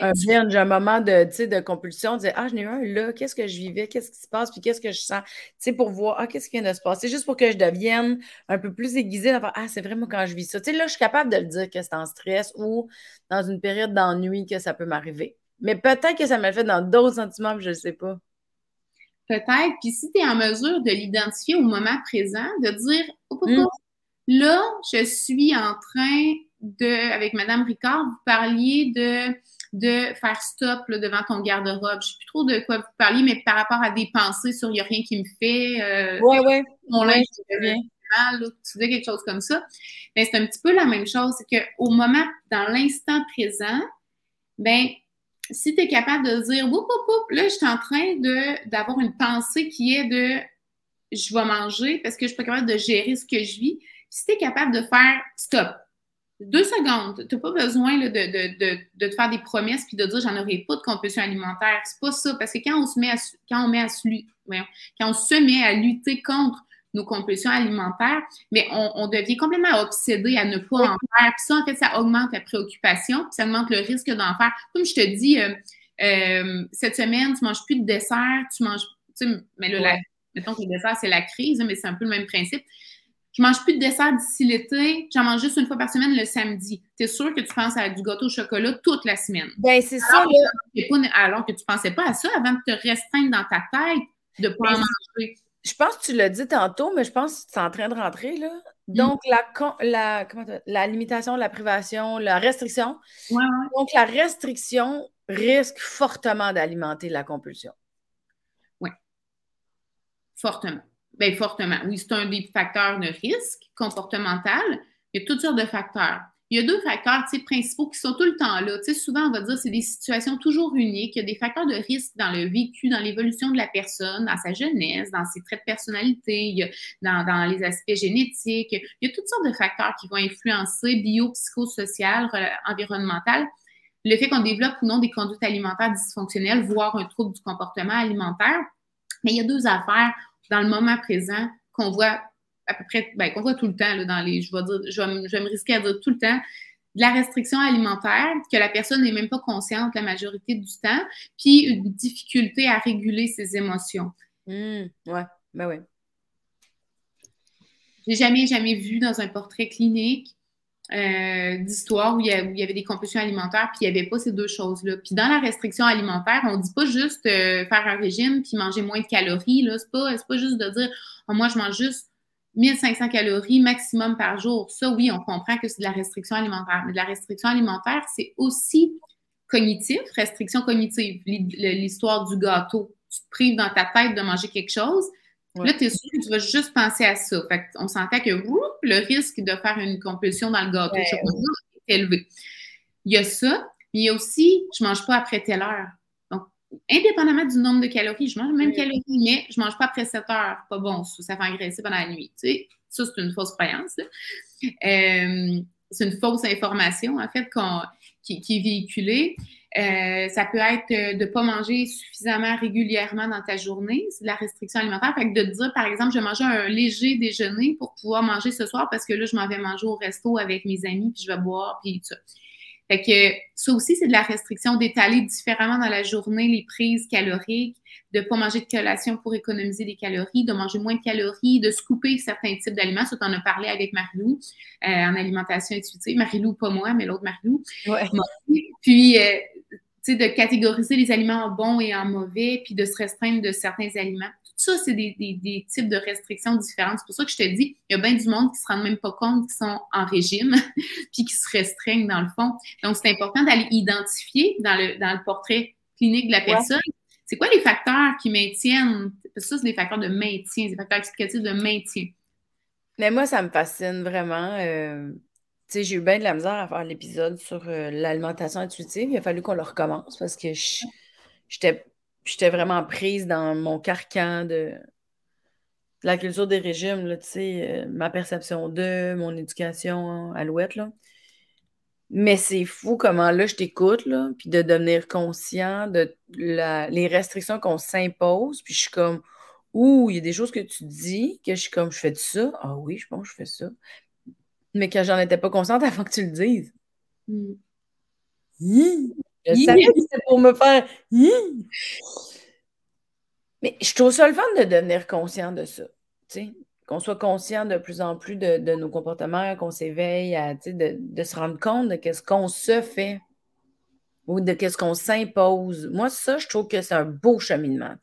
Un un moment de, de compulsion, de ah, je n'ai eu un là, qu'est-ce que je vivais, qu'est-ce qui se passe, puis qu'est-ce que je sens, tu sais, pour voir, ah, qu'est-ce qui vient de se passer, juste pour que je devienne un peu plus aiguisée, faire, ah, c'est vraiment quand je vis ça. Tu sais, là, je suis capable de le dire que c'est en stress ou dans une période d'ennui que ça peut m'arriver. Mais peut-être que ça m'a fait dans d'autres sentiments, je ne sais pas. Peut-être. Puis si tu es en mesure de l'identifier au moment présent, de dire mm. là, je suis en train de, avec Madame Ricard, vous parliez de, de faire stop devant ton garde-robe. Je ne sais plus trop de quoi vous parliez, mais par rapport à des pensées sur il n'y a rien qui me fait. Euh, ouais, ouais. Mon linge devient mal, tu dis quelque chose comme ça. Mais c'est un petit peu la même chose. C'est qu'au moment, dans l'instant présent, ben si tu es capable de dire, whoop, whoop, là, je suis en train d'avoir une pensée qui est de je vais manger parce que je ne suis pas capable de gérer ce que je vis. Si tu es capable de faire stop, deux secondes, tu n'as pas besoin de, te faire des promesses puis de dire j'en aurai pas de compulsion alimentaire. C'est pas ça. Parce que quand on se met à, quand on met à, quand on se met à lutter contre nos compulsions alimentaires, mais on, devient complètement obsédé à ne pas en faire. Puis ça, en fait, ça augmente la préoccupation, puis ça augmente le risque d'en faire. Comme je te dis, euh, euh, cette semaine, tu ne manges plus de dessert, tu manges, tu sais, mais là, mettons que le dessert, c'est la crise, mais c'est un peu le même principe. Je mange plus de dessert d'ici l'été, j'en mange juste une fois par semaine le samedi. Tu es sûr que tu penses à du gâteau au chocolat toute la semaine? Ben, c'est ça. alors que tu pensais pas à ça avant de te restreindre dans ta tête de pas en manger. Je pense que tu l'as dit tantôt, mais je pense que tu es en train de rentrer, là. Mm. Donc, la, la limitation, la privation, la restriction. Donc, la restriction risque fortement d'alimenter la compulsion. Oui. Fortement. Bien, fortement. Oui, c'est un des facteurs de risque comportemental. Il y a toutes sortes de facteurs. Il y a deux facteurs principaux qui sont tout le temps là. souvent, on va dire que c'est des situations toujours uniques. Il y a des facteurs de risque dans le vécu, dans l'évolution de la personne, dans sa jeunesse, dans ses traits de personnalité, dans, les aspects génétiques. Il y a toutes sortes de facteurs qui vont influencer bio, psychosocial, environnemental le fait qu'on développe ou non des conduites alimentaires dysfonctionnelles, voire un trouble du comportement alimentaire. Mais il y a deux affaires dans le moment présent qu'on voit à peu près, ben, qu'on voit tout le temps dans les, je vais dire, je vais, me risquer à dire tout le temps, de la restriction alimentaire, que la personne n'est même pas consciente la majorité du temps, puis une difficulté à réguler ses émotions. Mmh, ouais, ben oui. J'ai jamais, jamais vu dans un portrait clinique euh, d'histoire où, il y avait des compulsions alimentaires, puis il n'y avait pas ces deux choses-là. Puis dans la restriction alimentaire, on ne dit pas juste euh, faire un régime puis manger moins de calories. Ce n'est pas, pas juste de dire oh, moi, je mange juste 1500 calories maximum par jour. Ça, oui, on comprend que c'est de la restriction alimentaire. Mais de la restriction alimentaire, c'est aussi cognitif, restriction cognitive, l'histoire du gâteau. Tu te prives dans ta tête de manger quelque chose, Là, tu es sûr que tu vas juste penser à ça. Fait on s'entend que le risque de faire une compulsion dans le gâteau est élevé. Il y a ça, mais il y a aussi je ne mange pas après telle heure. Donc, indépendamment du nombre de calories, je mange même calories, mais je ne mange pas après 7 heures. Pas bon, ça fait engraisser pendant la nuit. Tu sais, ça, c'est une fausse croyance. Euh, c'est une fausse information, en fait, qui, est véhiculée. Euh, ça peut être euh, de ne pas manger suffisamment régulièrement dans ta journée, c'est de la restriction alimentaire. Fait que de te dire, par exemple, je vais manger un léger déjeuner pour pouvoir manger ce soir parce que là, je m'en vais manger au resto avec mes amis, puis je vais boire, puis tout ça. Fait que ça aussi, c'est de la restriction d'étaler différemment dans la journée les prises caloriques, de ne pas manger de collation pour économiser des calories, de manger moins de calories, de se couper certains types d'aliments. Ça, tu en as parlé avec Marilou euh, en alimentation intuitive. Marilou, pas moi, mais l'autre Marilou. Ouais. Puis, euh, tu sais, de catégoriser les aliments en bons et en mauvais, puis de se restreindre de certains aliments. Ça, c'est des, des, types de restrictions différentes. C'est pour ça que je te dis, il y a bien du monde qui se rendent même pas compte qu'ils sont en régime, puis qui se restreignent dans le fond. Donc, c'est important d'aller identifier dans le, dans le portrait clinique de la personne c'est quoi les facteurs qui maintiennent? Ça, c'est des facteurs de maintien, des facteurs explicatifs de maintien. Mais moi, ça me fascine vraiment. Euh, tu sais, j'ai eu bien de la misère à faire l'épisode sur euh, l'alimentation intuitive. Il a fallu qu'on le recommence parce que j'étais vraiment prise dans mon carcan de, la culture des régimes, tu sais, euh, ma perception de, mon éducation alouette, là. Mais c'est fou comment là, je t'écoute, là, puis de devenir conscient de les restrictions qu'on s'impose, puis je suis comme, ouh, il y a des choses que tu dis, que je suis comme, je fais de ça? Ah oui, je pense que je fais ça. Mais que j'en étais pas consciente avant que tu le dises. Mm. Je savais que c'était pour me faire. Mais je trouve ça le fun de devenir conscient de ça. Tu sais, qu'on soit conscient de plus en plus de, nos comportements, qu'on s'éveille à de, de, se rendre compte de ce qu'on se fait ou de ce qu'on s'impose. Moi, ça, je trouve que c'est un beau cheminement.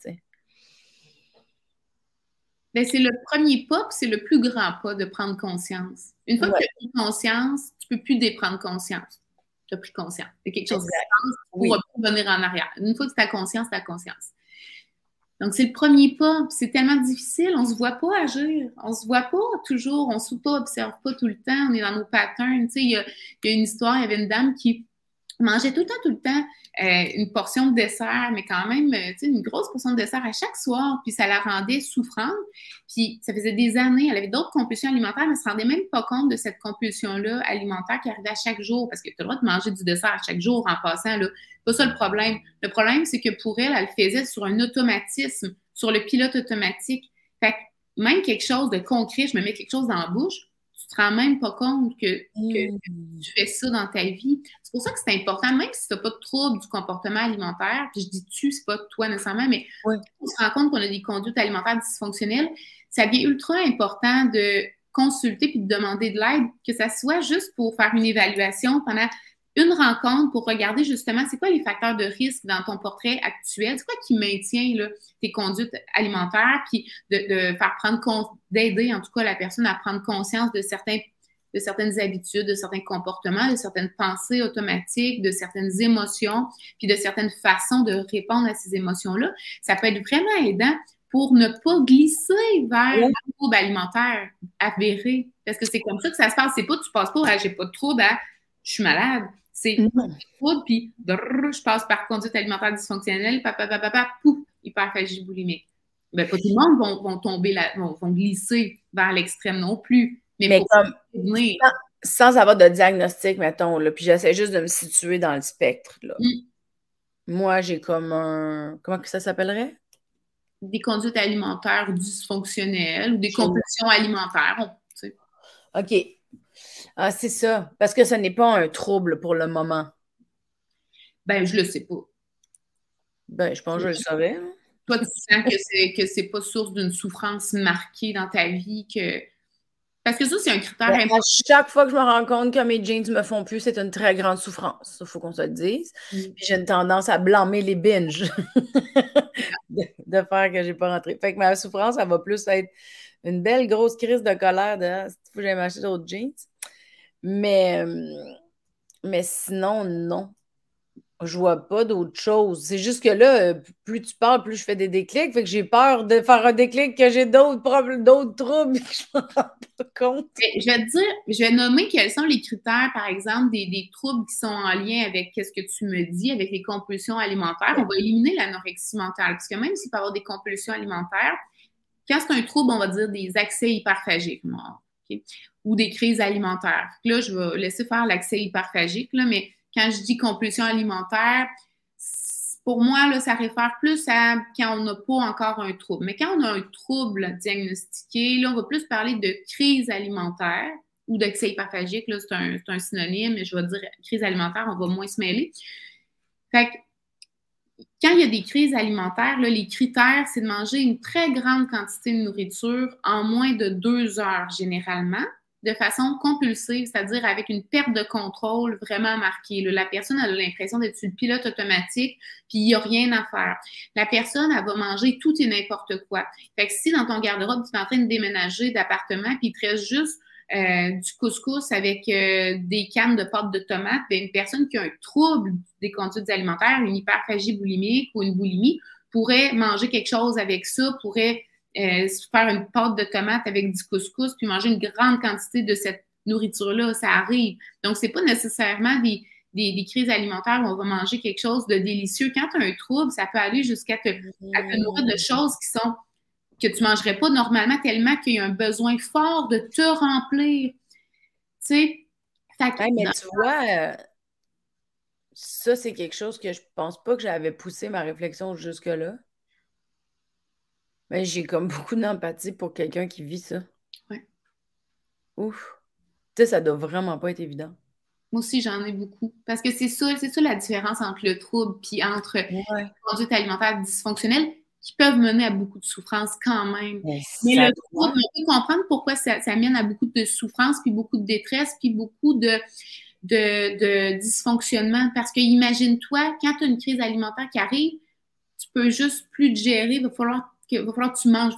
Ben, c'est le premier pas, c'est le plus grand pas de prendre conscience. Une fois que tu as pris conscience, tu ne peux plus déprendre conscience. Tu as pris conscience. C'est quelque chose pour revenir en arrière. Une fois que tu as conscience, tu as conscience. Donc, c'est le premier pas. C'est tellement difficile. On ne se voit pas agir. On ne se voit pas toujours. On ne se pas, observe pas tout le temps. On est dans nos patterns. Tu sais, il y, a, une histoire, il y avait une dame qui mangeait tout le temps, tout le temps euh, une portion de dessert, mais quand même, euh, tu sais, une grosse portion de dessert à chaque soir, puis ça la rendait souffrante. Puis ça faisait des années, elle avait d'autres compulsions alimentaires, mais elle ne se rendait même pas compte de cette compulsion-là alimentaire qui arrivait à chaque jour, parce que tu as le droit de manger du dessert à chaque jour en passant, là. Pas ça le problème. Le problème, c'est que pour elle, elle le faisait sur un automatisme, sur le pilote automatique. Fait que même quelque chose de concret, je me mets quelque chose dans la bouche, te rends même pas compte que, mmh. tu fais ça dans ta vie. C'est pour ça que c'est important, même si tu n'as pas de trouble du comportement alimentaire, puis je dis tu, c'est pas toi nécessairement, mais on se rend compte qu'on a des conduites alimentaires dysfonctionnelles, ça devient ultra important de consulter puis de demander de l'aide, que ça soit juste pour faire une évaluation pendant une rencontre pour regarder justement c'est quoi les facteurs de risque dans ton portrait actuel, c'est quoi qui maintient là, tes conduites alimentaires, puis de, de faire prendre d'aider en tout cas la personne à prendre conscience de certains de certaines habitudes, de certains comportements, de certaines pensées automatiques, de certaines émotions, puis de certaines façons de répondre à ces émotions-là. Ça peut être vraiment aidant pour ne pas glisser vers un trouble alimentaire avéré. Parce que c'est comme ça que ça se passe. C'est pas tu passes pas, ah, j'ai pas de trouble, ah, je suis malade. C'est trouble, puis je passe par conduite alimentaire dysfonctionnelle, papa, papa, papa, pouf, hyperphagie boulimique. Ben, pas tout le monde vont, vont tomber vont glisser vers l'extrême non plus. Mais, comme, sans, avoir de diagnostic, mettons, là, puis j'essaie juste de me situer dans le spectre. Là. Mm. Moi, j'ai comme un. Comment que ça s'appellerait? Des conduites alimentaires dysfonctionnelles ou des compulsions alimentaires. OK. Ah, c'est ça. Parce que ce n'est pas un trouble pour le moment. Ben, je le sais pas. Ben, je pense que je le savais. Hein. Toi, tu sens que c'est que c'est pas source d'une souffrance marquée dans ta vie, que parce que ça, c'est un critère ben, important. chaque fois que je me rends compte que mes jeans me font plus, c'est une très grande souffrance. Il faut qu'on se le dise. Mm. Puis j'ai une tendance à blâmer les binges de, faire que j'ai pas rentré. Fait que ma souffrance, ça va plus être une belle grosse crise de colère de ah, faut que j'aille m'acheter d'autres jeans. Mais, mais sinon, non. Je vois pas d'autre chose. C'est juste que là, euh, plus tu parles, plus je fais des déclics. Fait que j'ai peur de faire un déclic que j'ai d'autres problèmes, d'autres troubles que je me rends pas compte. Je vais te dire, je vais nommer quels sont les critères, par exemple, des, troubles qui sont en lien avec ce que tu me dis, avec les compulsions alimentaires. On va éliminer l'anorexie mentale. Parce que même s'il peut y avoir des compulsions alimentaires, quand c'est un trouble, on va dire des accès hyperphagiques. Ou des crises alimentaires. Là, je vais laisser faire l'accès hyperphagique, là, mais quand je dis compulsion alimentaire, pour moi, là, ça réfère plus à quand on n'a pas encore un trouble. Mais quand on a un trouble diagnostiqué, là, on va plus parler de crise alimentaire ou d'excès hyperphagique. C'est un, un, synonyme, mais je vais dire crise alimentaire, on va moins se mêler. Fait que, quand il y a des crises alimentaires, les critères, c'est de manger une très grande quantité de nourriture en moins de deux heures généralement de façon compulsive, c'est-à-dire avec une perte de contrôle vraiment marquée. La personne a l'impression d'être sur le pilote automatique, puis il n'y a rien à faire. La personne, elle va manger tout et n'importe quoi. Fait que si dans ton garde-robe, tu es en train de déménager d'appartement, puis il te reste juste euh, du couscous avec euh, des cannes de pâte de tomate, bien, une personne qui a un trouble des conduites alimentaires, une hyperphagie boulimique ou une boulimie, pourrait manger quelque chose avec ça, pourrait euh, faire une pâte de tomate avec du couscous, puis manger une grande quantité de cette nourriture-là, ça arrive. Donc, c'est pas nécessairement des, des, crises alimentaires où on va manger quelque chose de délicieux. Quand tu as un trouble, ça peut aller jusqu'à te, te nourrir de choses qui sont que tu mangerais pas normalement tellement qu'il y a un besoin fort de te remplir. Tu sais? mais tu vois, ça, c'est quelque chose que je pense pas que j'avais poussé ma réflexion jusque-là. Mais j'ai comme beaucoup d'empathie pour quelqu'un qui vit ça. Ouais. Ouf. Tu sais, ça doit vraiment pas être évident. Moi aussi, j'en ai beaucoup. Parce que c'est ça, c'est ça la différence entre le trouble puis entre ouais. conduite alimentaire dysfonctionnelle qui peuvent mener à beaucoup de souffrance quand même. Mais, le trouble, on peut comprendre pourquoi ça, ça, mène à beaucoup de souffrance, puis beaucoup de détresse, puis beaucoup de, de, de dysfonctionnement. Parce que imagine-toi, quand tu as une crise alimentaire qui arrive, tu peux juste plus te gérer, il va falloir il va falloir que tu manges.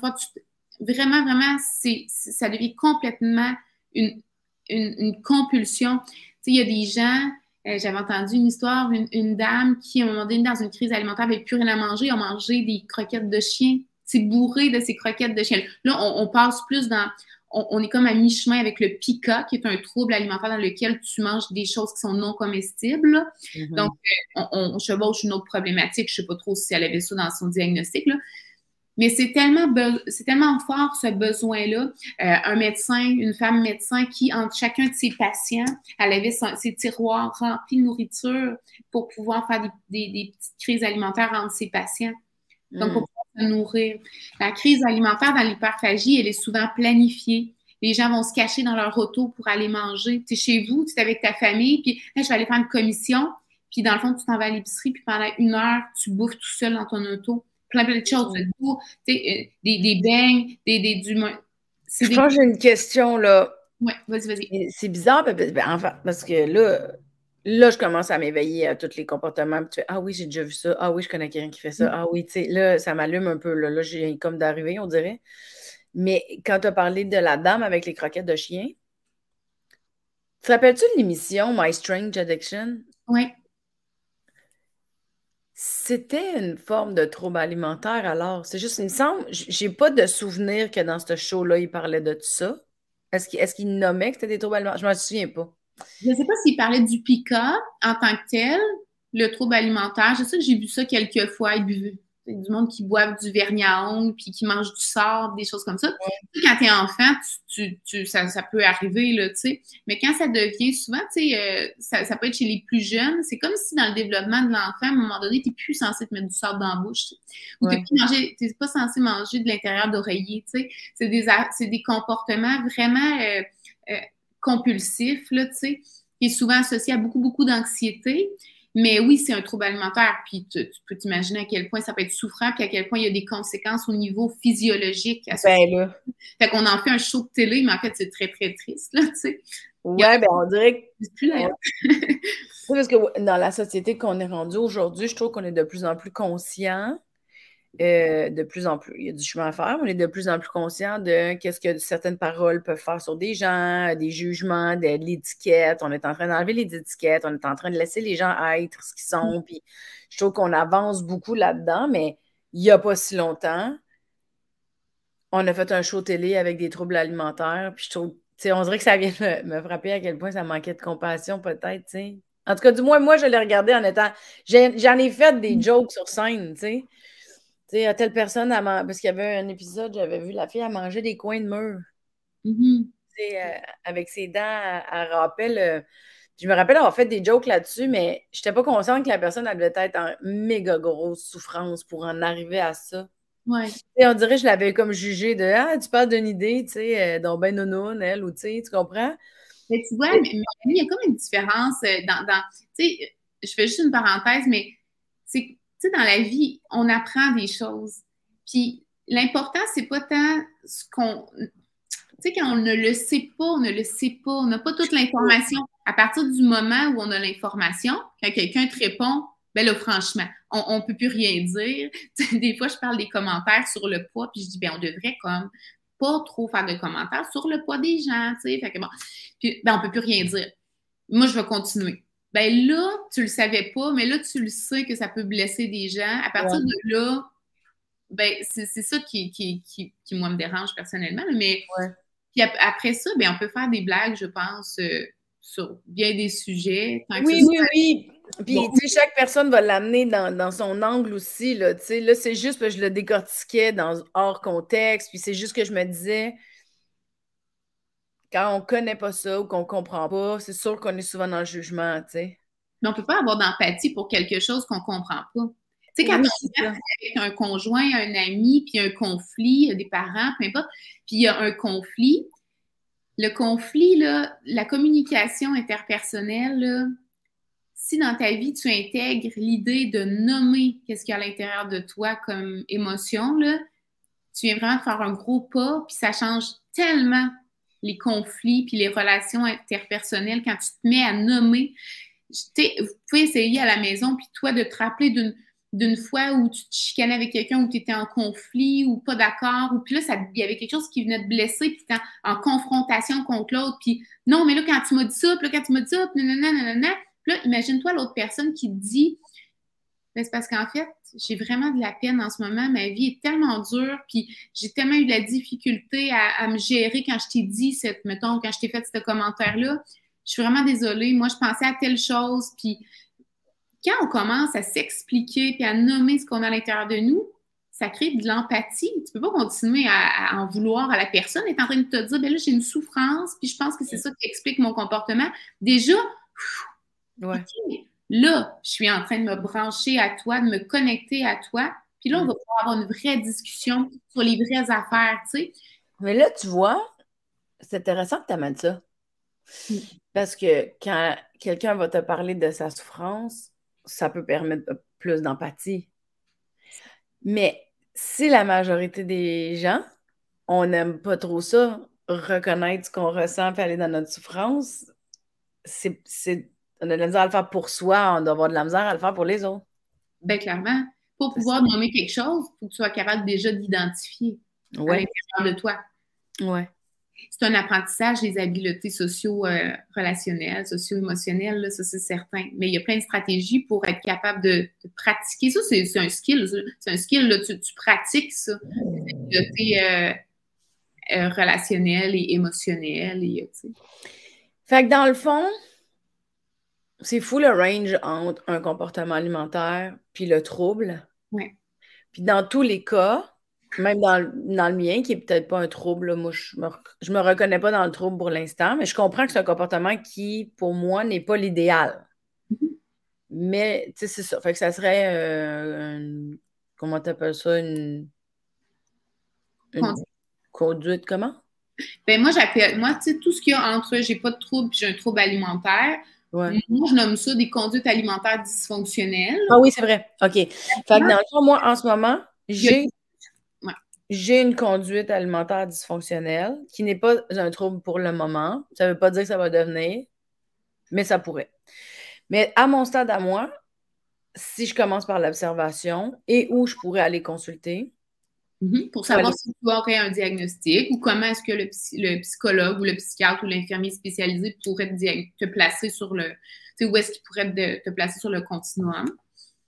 vraiment, vraiment, c'est, ça devient complètement une, une, compulsion. Tu sais, il y a des gens, euh, j'avais entendu une histoire, une, une, dame qui, à un moment donné, dans une crise alimentaire, n'avait plus rien à manger, a mangé des croquettes de chien. C'est bourré de ces croquettes de chien. Là, on, passe plus dans. On, est comme à mi-chemin avec le pica, qui est un trouble alimentaire dans lequel tu manges des choses qui sont non comestibles. Mm-hmm. Donc, euh, on, on, chevauche une autre problématique. Je ne sais pas trop si elle avait ça dans son diagnostic. Là. Mais c'est tellement, c'est tellement fort ce besoin-là. Euh, un médecin, une femme médecin qui, entre chacun de ses patients, elle avait ses tiroirs remplis de nourriture pour pouvoir faire des, des, petites crises alimentaires entre ses patients. Donc, pour mm. pouvoir se nourrir. La crise alimentaire dans l'hyperphagie, elle est souvent planifiée. Les gens vont se cacher dans leur auto pour aller manger. Tu es chez vous, tu es avec ta famille, puis je vais aller faire une commission. Puis dans le fond, tu t'en vas à l'épicerie, puis pendant une heure, tu bouffes tout seul dans ton auto plein, plein de choses, de euh, des, des beignes, des, des du, Je pense que j'ai une question, là. Oui, vas-y, vas-y. C'est bizarre, ben, enfin, parce que là, là, je commence à m'éveiller à tous les comportements. tu fais, ah oui, j'ai déjà vu ça. Ah oui, je connais quelqu'un qui fait ça. Ah oui, tu sais, là, ça m'allume un peu. Là, là j'ai comme d'arriver, on dirait. Mais quand tu as parlé de la dame avec les croquettes de chien, te rappelles-tu de l'émission My Strange Addiction? Oui. C'était une forme de trouble alimentaire alors? C'est juste, il me semble, j'ai pas de souvenir que dans ce show-là, il parlait de tout ça. Est-ce qu'il nommait que c'était des troubles alimentaires? Je ne me souviens pas. Je ne sais pas s'il parlait du pica en tant que tel, le trouble alimentaire. Je sais que j'ai vu ça quelques fois. Il du monde qui boit du vernis à ongles, puis qui mange du sable, des choses comme ça. Quand tu es enfant, tu, tu, ça, ça, peut arriver, là, tu sais. Mais quand ça devient souvent, tu sais, euh, ça, ça, peut être chez les plus jeunes, c'est comme si dans le développement de l'enfant, à un moment donné, tu n'es plus censé te mettre du sable dans la bouche. Ou tu n'es pas censé manger de l'intérieur d'oreiller, tu sais. C'est des, des comportements vraiment euh, euh, compulsifs, là, tu sais, qui est souvent associé à beaucoup, beaucoup d'anxiété. Mais oui, c'est un trouble alimentaire, puis tu, peux t'imaginer à quel point ça peut être souffrant, puis à quel point il y a des conséquences au niveau physiologique. À ben là. Fait qu'on en fait un show de télé, mais en fait, c'est très, très triste, là, tu sais. Ouais, ben on dirait que... Plus là. parce que dans la société qu'on est rendu aujourd'hui, je trouve qu'on est de plus en plus conscient euh, de plus en plus, il y a du chemin à faire, on est de plus en plus conscient de qu'est-ce que certaines paroles peuvent faire sur des gens, des jugements, de l'étiquette. On est en train d'enlever les étiquettes, on est en train de laisser les gens être ce qu'ils sont. Puis je trouve qu'on avance beaucoup là-dedans, mais il n'y a pas si longtemps, on a fait un show télé avec des troubles alimentaires. Puis je trouve, on dirait que ça vient me, frapper à quel point ça manquait de compassion, peut-être, En tout cas, du moins, moi, je l'ai regardé en étant. J'en ai, fait des mm. jokes sur scène, tu sais. Sais, à telle personne, parce qu'il y avait un épisode, j'avais vu la fille à manger des coins de mur. Mm-hmm. Euh, avec ses dents, elle, rappelle. Euh, je me rappelle avoir fait des jokes là-dessus, mais je n'étais pas consciente que la personne elle devait être en méga grosse souffrance pour en arriver à ça. Ouais. on dirait que je l'avais comme jugé de Ah, tu parles d'une idée, tu sais, euh, dont ben non, elle, ou tu sais, tu comprends? Mais tu vois, mais, il y a comme une différence dans. dans tu sais, je fais juste une parenthèse, mais c'est dans la vie, on apprend des choses. Puis l'important, c'est pas tant ce qu'on. Tu sais, quand on ne le sait pas, on ne le sait pas, on n'a pas toute l'information. À partir du moment où on a l'information, quand quelqu'un te répond, ben là, franchement, on ne peut plus rien dire. des fois, je parle des commentaires sur le poids, puis je dis, ben on devrait comme pas trop faire de commentaires sur le poids des gens, tu sais. Fait que bon, puis, ben on peut plus rien dire. Moi, je vais continuer ben là, tu le savais pas, mais là, tu le sais que ça peut blesser des gens. À partir de là, ben, c'est ça qui, qui, qui, moi, me dérange personnellement. Mais puis après ça, ben, on peut faire des blagues, je pense, euh, sur bien des sujets. oui, oui, oui. Puis, tu sais, chaque personne va l'amener dans, son angle aussi, là, tu sais. Là, c'est juste que je le décortiquais dans hors contexte, puis c'est juste que je me disais, quand on connaît pas ça ou qu'on comprend pas, c'est sûr qu'on est souvent dans le jugement, tu sais. Mais on peut pas avoir d'empathie pour quelque chose qu'on comprend pas. Tu sais, quand on est avec un conjoint, un ami, puis un conflit, des parents, peu importe, puis il y a un conflit, le conflit, là, la communication interpersonnelle, si dans ta vie, tu intègres l'idée de nommer qu'est-ce qu'il y a à l'intérieur de toi comme émotion, là, tu viens vraiment faire un gros pas, puis ça change tellement les conflits puis les relations interpersonnelles, quand tu te mets à nommer, vous pouvez essayer à la maison, puis toi, de te rappeler d'une fois où tu te chicanais avec quelqu'un, où tu étais en conflit ou pas d'accord, ou puis là, il y avait quelque chose qui venait te blesser, puis tu étais en, confrontation contre l'autre, puis non, mais là, quand tu m'as dit ça, puis là, quand tu m'as dit ça, puis nanana, puis là, imagine-toi l'autre personne qui te dit c'est parce qu'en fait, j'ai vraiment de la peine en ce moment. Ma vie est tellement dure, puis j'ai tellement eu de la difficulté à, me gérer quand je t'ai dit, cette, mettons, quand je t'ai fait ce commentaire-là. Je suis vraiment désolée. Moi, je pensais à telle chose, puis quand on commence à s'expliquer puis à nommer ce qu'on a à l'intérieur de nous, ça crée de l'empathie. Tu peux pas continuer à, en vouloir à la personne. Elle est en train de te dire, ben là, j'ai une souffrance, puis je pense que c'est ça qui explique mon comportement. Déjà, ouais. Là, je suis en train de me brancher à toi, de me connecter à toi. Puis là, on va mm. pouvoir avoir une vraie discussion sur les vraies affaires, tu sais. Mais là, tu vois, c'est intéressant que tu amènes ça. Mm. Parce que quand quelqu'un va te parler de sa souffrance, ça peut permettre plus d'empathie. Mais si la majorité des gens on n'aime pas trop ça, reconnaître ce qu'on ressent et aller dans notre souffrance, c'est, on a de la misère à le faire pour soi, on doit avoir de la misère à le faire pour les autres. Bien, clairement. Pour pouvoir nommer quelque chose, il faut que tu sois capable déjà d'identifier ouais. à l'intérieur de toi. Ouais. C'est un apprentissage des habiletés socio-relationnelles, euh, socio-émotionnelles, ça c'est certain. Mais il y a plein de stratégies pour être capable de, pratiquer. Ça, c'est un skill. C'est un skill, là, tu, pratiques ça. Les habiletés euh, euh, relationnelles et émotionnelles. Et, fait que dans le fond, c'est fou le range entre un comportement alimentaire puis le trouble. Oui. Puis dans tous les cas, même dans, le mien, qui est peut-être pas un trouble, moi, je me, me reconnais pas dans le trouble pour l'instant, mais je comprends que c'est un comportement qui, pour moi, n'est pas l'idéal. Mm-hmm. Mais, tu sais, c'est ça. Fait que ça serait, euh, comment tu appelles ça, une, conduite. comment? Ben moi, j'appelle, moi, tu sais, tout ce qu'il y a entre j'ai pas de trouble j'ai un trouble alimentaire, moi, je nomme ça des conduites alimentaires dysfonctionnelles. Ah oui, c'est vrai. OK. Fait que dans le fond, moi, en ce moment, j'ai j'ai une conduite alimentaire dysfonctionnelle qui n'est pas un trouble pour le moment. Ça ne veut pas dire que ça va devenir, mais ça pourrait. Mais à mon stade à moi, si je commence par l'observation et où je pourrais aller consulter. Mm-hmm. pour savoir si tu aurais un diagnostic ou comment est-ce que le, psychologue ou le psychiatre ou l'infirmier spécialisé pourrait te, placer sur le. Où est-ce qu'il pourrait te placer sur le continuum?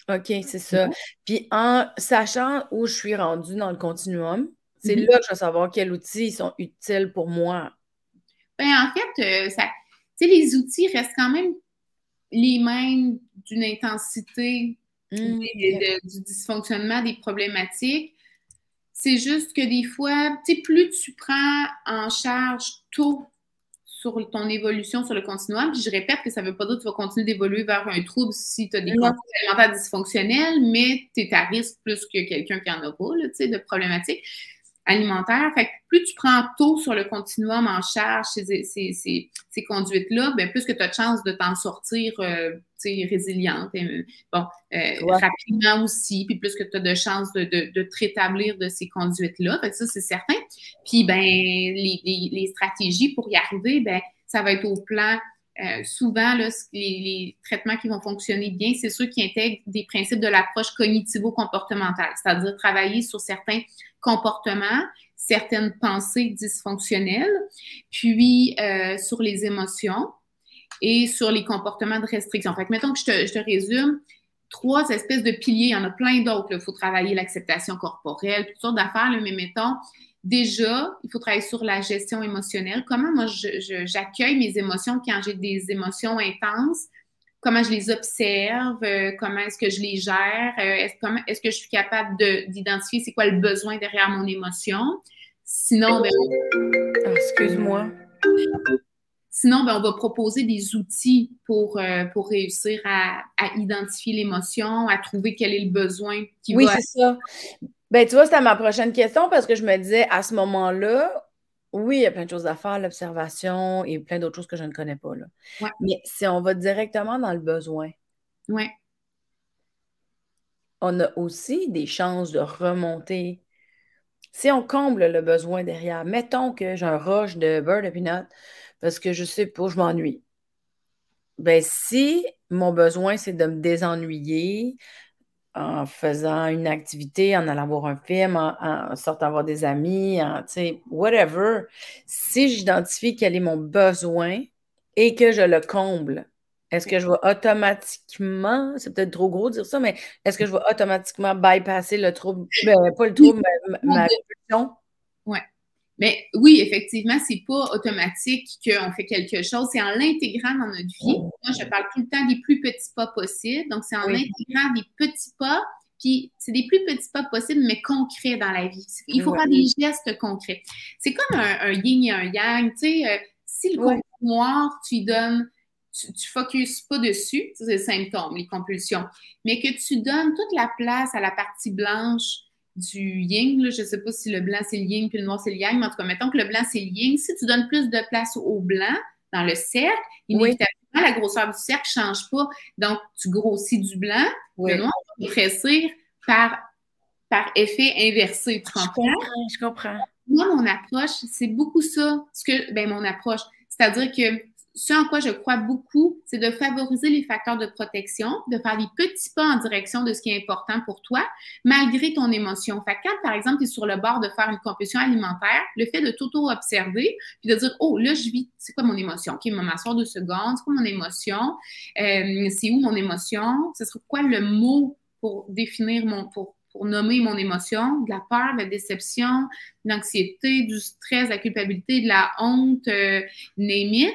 OK, c'est ça. Puis en sachant où je suis rendue dans le continuum, c'est mm-hmm. là que je vais savoir quels outils sont utiles pour moi. Ben, en fait, euh, ça, les outils restent quand même les mêmes d'une intensité mmh, du dysfonctionnement, des problématiques. C'est juste que des fois, plus tu prends en charge tôt sur ton évolution sur le continuum. Puis je répète que ça ne veut pas dire que tu vas continuer d'évoluer vers un trouble si tu as des conduites alimentaires dysfonctionnelles, mais tu es à risque plus que quelqu'un qui en a pas, là, de problématiques alimentaires. Fait que plus tu prends tôt sur le continuum en charge ces, ces, ces, conduites-là, bien, plus que tu as de chances de t'en sortir euh, résiliente. Euh, bon, euh, rapidement aussi, puis plus que tu as de chances de, de, de, te rétablir de ces conduites-là. Fait que ça, c'est certain. Puis, ben, les, les, les, stratégies pour y arriver, ben, ça va être au plan euh, souvent, là, les, les, traitements qui vont fonctionner bien, c'est ceux qui intègrent des principes de l'approche cognitivo-comportementale, c'est-à-dire travailler sur certains comportements, certaines pensées dysfonctionnelles, puis euh, sur les émotions et sur les comportements de restriction. Fait que mettons que je te, je te résume, trois espèces de piliers, il y en a plein d'autres. Il faut travailler l'acceptation corporelle, toutes sortes d'affaires, mais mettons, déjà, il faut travailler sur la gestion émotionnelle. Comment moi, j'accueille mes émotions quand j'ai des émotions intenses? Comment je les observe? Euh, comment est-ce que je les gère? Euh, est-ce, que je suis capable d'identifier c'est quoi le besoin derrière mon émotion? Sinon, ben, ah, excuse-moi. Sinon, ben, on va proposer des outils pour, euh, pour réussir à, identifier l'émotion, à trouver quel est le besoin qui oui, c'est ça. Ben, tu vois, c'était ma prochaine question parce que je me disais à ce moment-là, oui, il y a plein de choses à faire, l'observation et plein d'autres choses que je ne connais pas. Là. Mais si on va directement dans le besoin, ouais. on a aussi des chances de remonter. Si on comble le besoin derrière, mettons que j'ai un rush de beurre de peanut parce que je sais pas, je m'ennuie. Ben, si mon besoin, c'est de me désennuyer, en faisant une activité, en allant voir un film, en, sortant voir des amis, en, whatever, si j'identifie quel est mon besoin et que je le comble, est-ce que je vais automatiquement, c'est peut-être trop gros de dire ça, mais est-ce que je vais automatiquement bypasser le trouble, ben, pas le trouble, mais ma répulsion? Oui. Mais oui, effectivement, c'est pas automatique qu'on fait quelque chose. C'est en l'intégrant dans notre vie. Moi, je parle tout le temps des plus petits pas possibles. Donc, c'est en intégrant des petits pas. Puis, c'est des plus petits pas possibles, mais concrets dans la vie. Il faut faire des gestes concrets. C'est comme un, yin et un yang. Tu sais, euh, si le côté noir, tu y donnes tu, ne focuses pas dessus, c'est le symptôme, les compulsions, mais que tu donnes toute la place à la partie blanche du yin. Je ne sais pas si le blanc c'est le yin puis le noir c'est le yang, mais en tout cas, mettons que le blanc c'est le yin. Si tu donnes plus de place au blanc dans le cercle, inévitablement, la grosseur du cercle ne change pas. Donc, tu grossis du blanc, le noir va rétrécir par, par effet inversé. Tu comprends? Je comprends. moi, mon approche, c'est beaucoup ça. Ce que, ben, mon approche, c'est-à-dire que ce en quoi je crois beaucoup, c'est de favoriser les facteurs de protection, de faire des petits pas en direction de ce qui est important pour toi, malgré ton émotion. Fait que quand, par exemple, tu es sur le bord de faire une compulsion alimentaire, le fait de t'auto-observer, puis de dire, oh, là, je vis, c'est quoi mon émotion? OK, ma m'asseoir deux secondes, c'est quoi mon émotion? Euh, c'est où mon émotion? Ce serait quoi le mot pour définir mon, pour, pour nommer mon émotion, de la peur, de la déception, de l'anxiété, du stress, de la culpabilité, de la honte, euh, name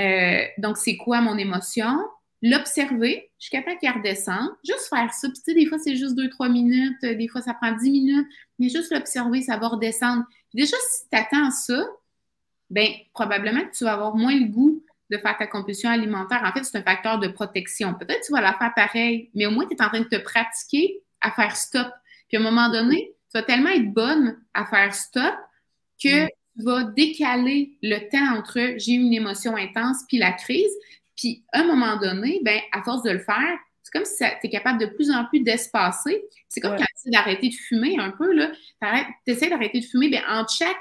euh, donc, c'est quoi mon émotion? L'observer, suis capable qu'elle redescende, juste faire ça. Puis, tu sais, des fois, c'est juste deux, trois minutes, euh, des fois, ça prend dix minutes, mais juste l'observer, ça va redescendre. déjà, si tu attends ça, bien, probablement que tu vas avoir moins le goût de faire ta compulsion alimentaire. En fait, c'est un facteur de protection. Peut-être que tu vas la faire pareil, mais au moins, tu es en train de te pratiquer à faire stop. Puis, à un moment donné, tu vas tellement être bonne à faire stop que mm va décaler le temps entre j'ai eu une émotion intense puis la crise. Puis à un moment donné, ben, à force de le faire, c'est comme si tu es capable de plus en plus d'espacer. C'est comme quand tu essaies d'arrêter de fumer un peu, là. Tu essaies d'arrêter de fumer, ben, en chaque.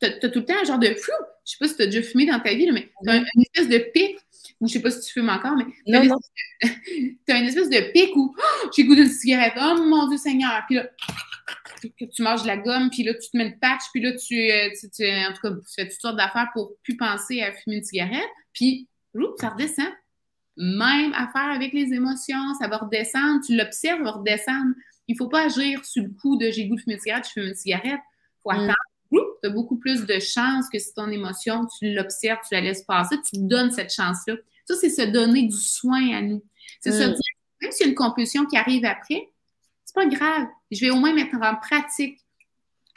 Tu as, tout le temps un genre de flou. Je sais pas si tu as déjà fumé dans ta vie, mais tu as une espèce de pic ou je sais pas si tu fumes encore, mais tu as, une espèce de pic où oh, j'ai goûté une cigarette. Oh mon Dieu Seigneur! Puis là, que tu manges de la gomme, puis là, tu te mets le patch, puis là, tu, euh, en tout cas, tu fais toutes sortes d'affaires pour plus penser à fumer une cigarette, puis ça redescend. Même affaire avec les émotions, ça va redescendre, tu l'observes, ça va redescendre. Il ne faut pas agir sur le coup de j'ai goût de fumer une cigarette, je fume une cigarette. Il faut mm. attendre. Tu as beaucoup plus de chances que si ton émotion, tu l'observes, tu la laisses passer, tu donnes cette chance-là. Ça, c'est se donner du soin à nous. C'est se mm. dire, même s'il y a une compulsion qui arrive après, pas grave. Je vais au moins mettre en pratique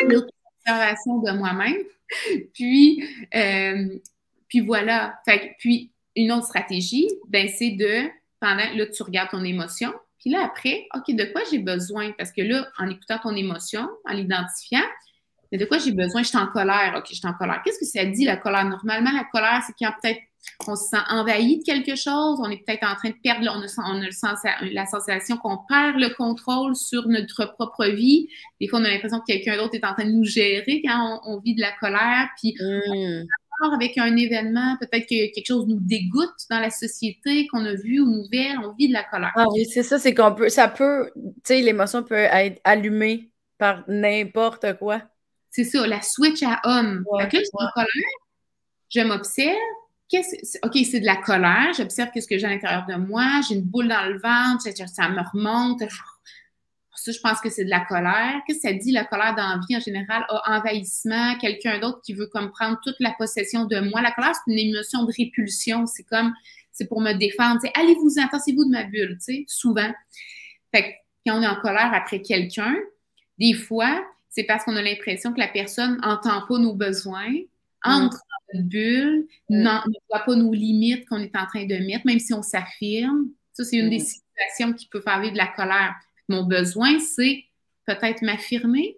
l'observation de moi-même. Puis, euh, puis voilà. Fait, puis, une autre stratégie, ben, c'est de, pendant, là, tu regardes ton émotion. Puis là, après, OK, de quoi j'ai besoin? Parce que là, en écoutant ton émotion, en l'identifiant, mais de quoi j'ai besoin? Je suis en colère. OK, je suis en colère. Qu'est-ce que ça dit, la colère? Normalement, la colère, c'est qu'il y a peut-être on se sent envahi de quelque chose, on est peut-être en train de perdre, on a, on a la sensation qu'on perd le contrôle sur notre propre vie. Des fois, on a l'impression que quelqu'un d'autre est en train de nous gérer quand on, vit de la colère. Puis, mm. avec un événement, peut-être que quelque chose nous dégoûte dans la société qu'on a vu ou nouvelle, on vit de la colère. Ah oui, c'est ça, c'est qu'on peut, ça peut, tu sais, l'émotion peut être allumée par n'importe quoi. C'est ça, la switch à homme. fait que je suis en colère, je m'observe, OK, c'est de la colère. J'observe qu'est-ce que j'ai à l'intérieur de moi. J'ai une boule dans le ventre. Ça, me remonte. Ça, je pense que c'est de la colère. Qu'est-ce que ça dit, la colère dans la vie en général? A envahissement, quelqu'un d'autre qui veut comme prendre toute la possession de moi. La colère, c'est une émotion de répulsion. C'est comme, c'est pour me défendre. Allez-vous, intensez-vous de ma bulle, tu sais, souvent. Fait que quand on est en colère après quelqu'un, des fois, c'est parce qu'on a l'impression que la personne n'entend pas nos besoins, entre notre bulle, mm. ne voit pas nos limites qu'on est en train de mettre, même si on s'affirme. Ça, c'est une des mm. situations qui peut faire vivre de la colère. Mon besoin, c'est peut-être m'affirmer.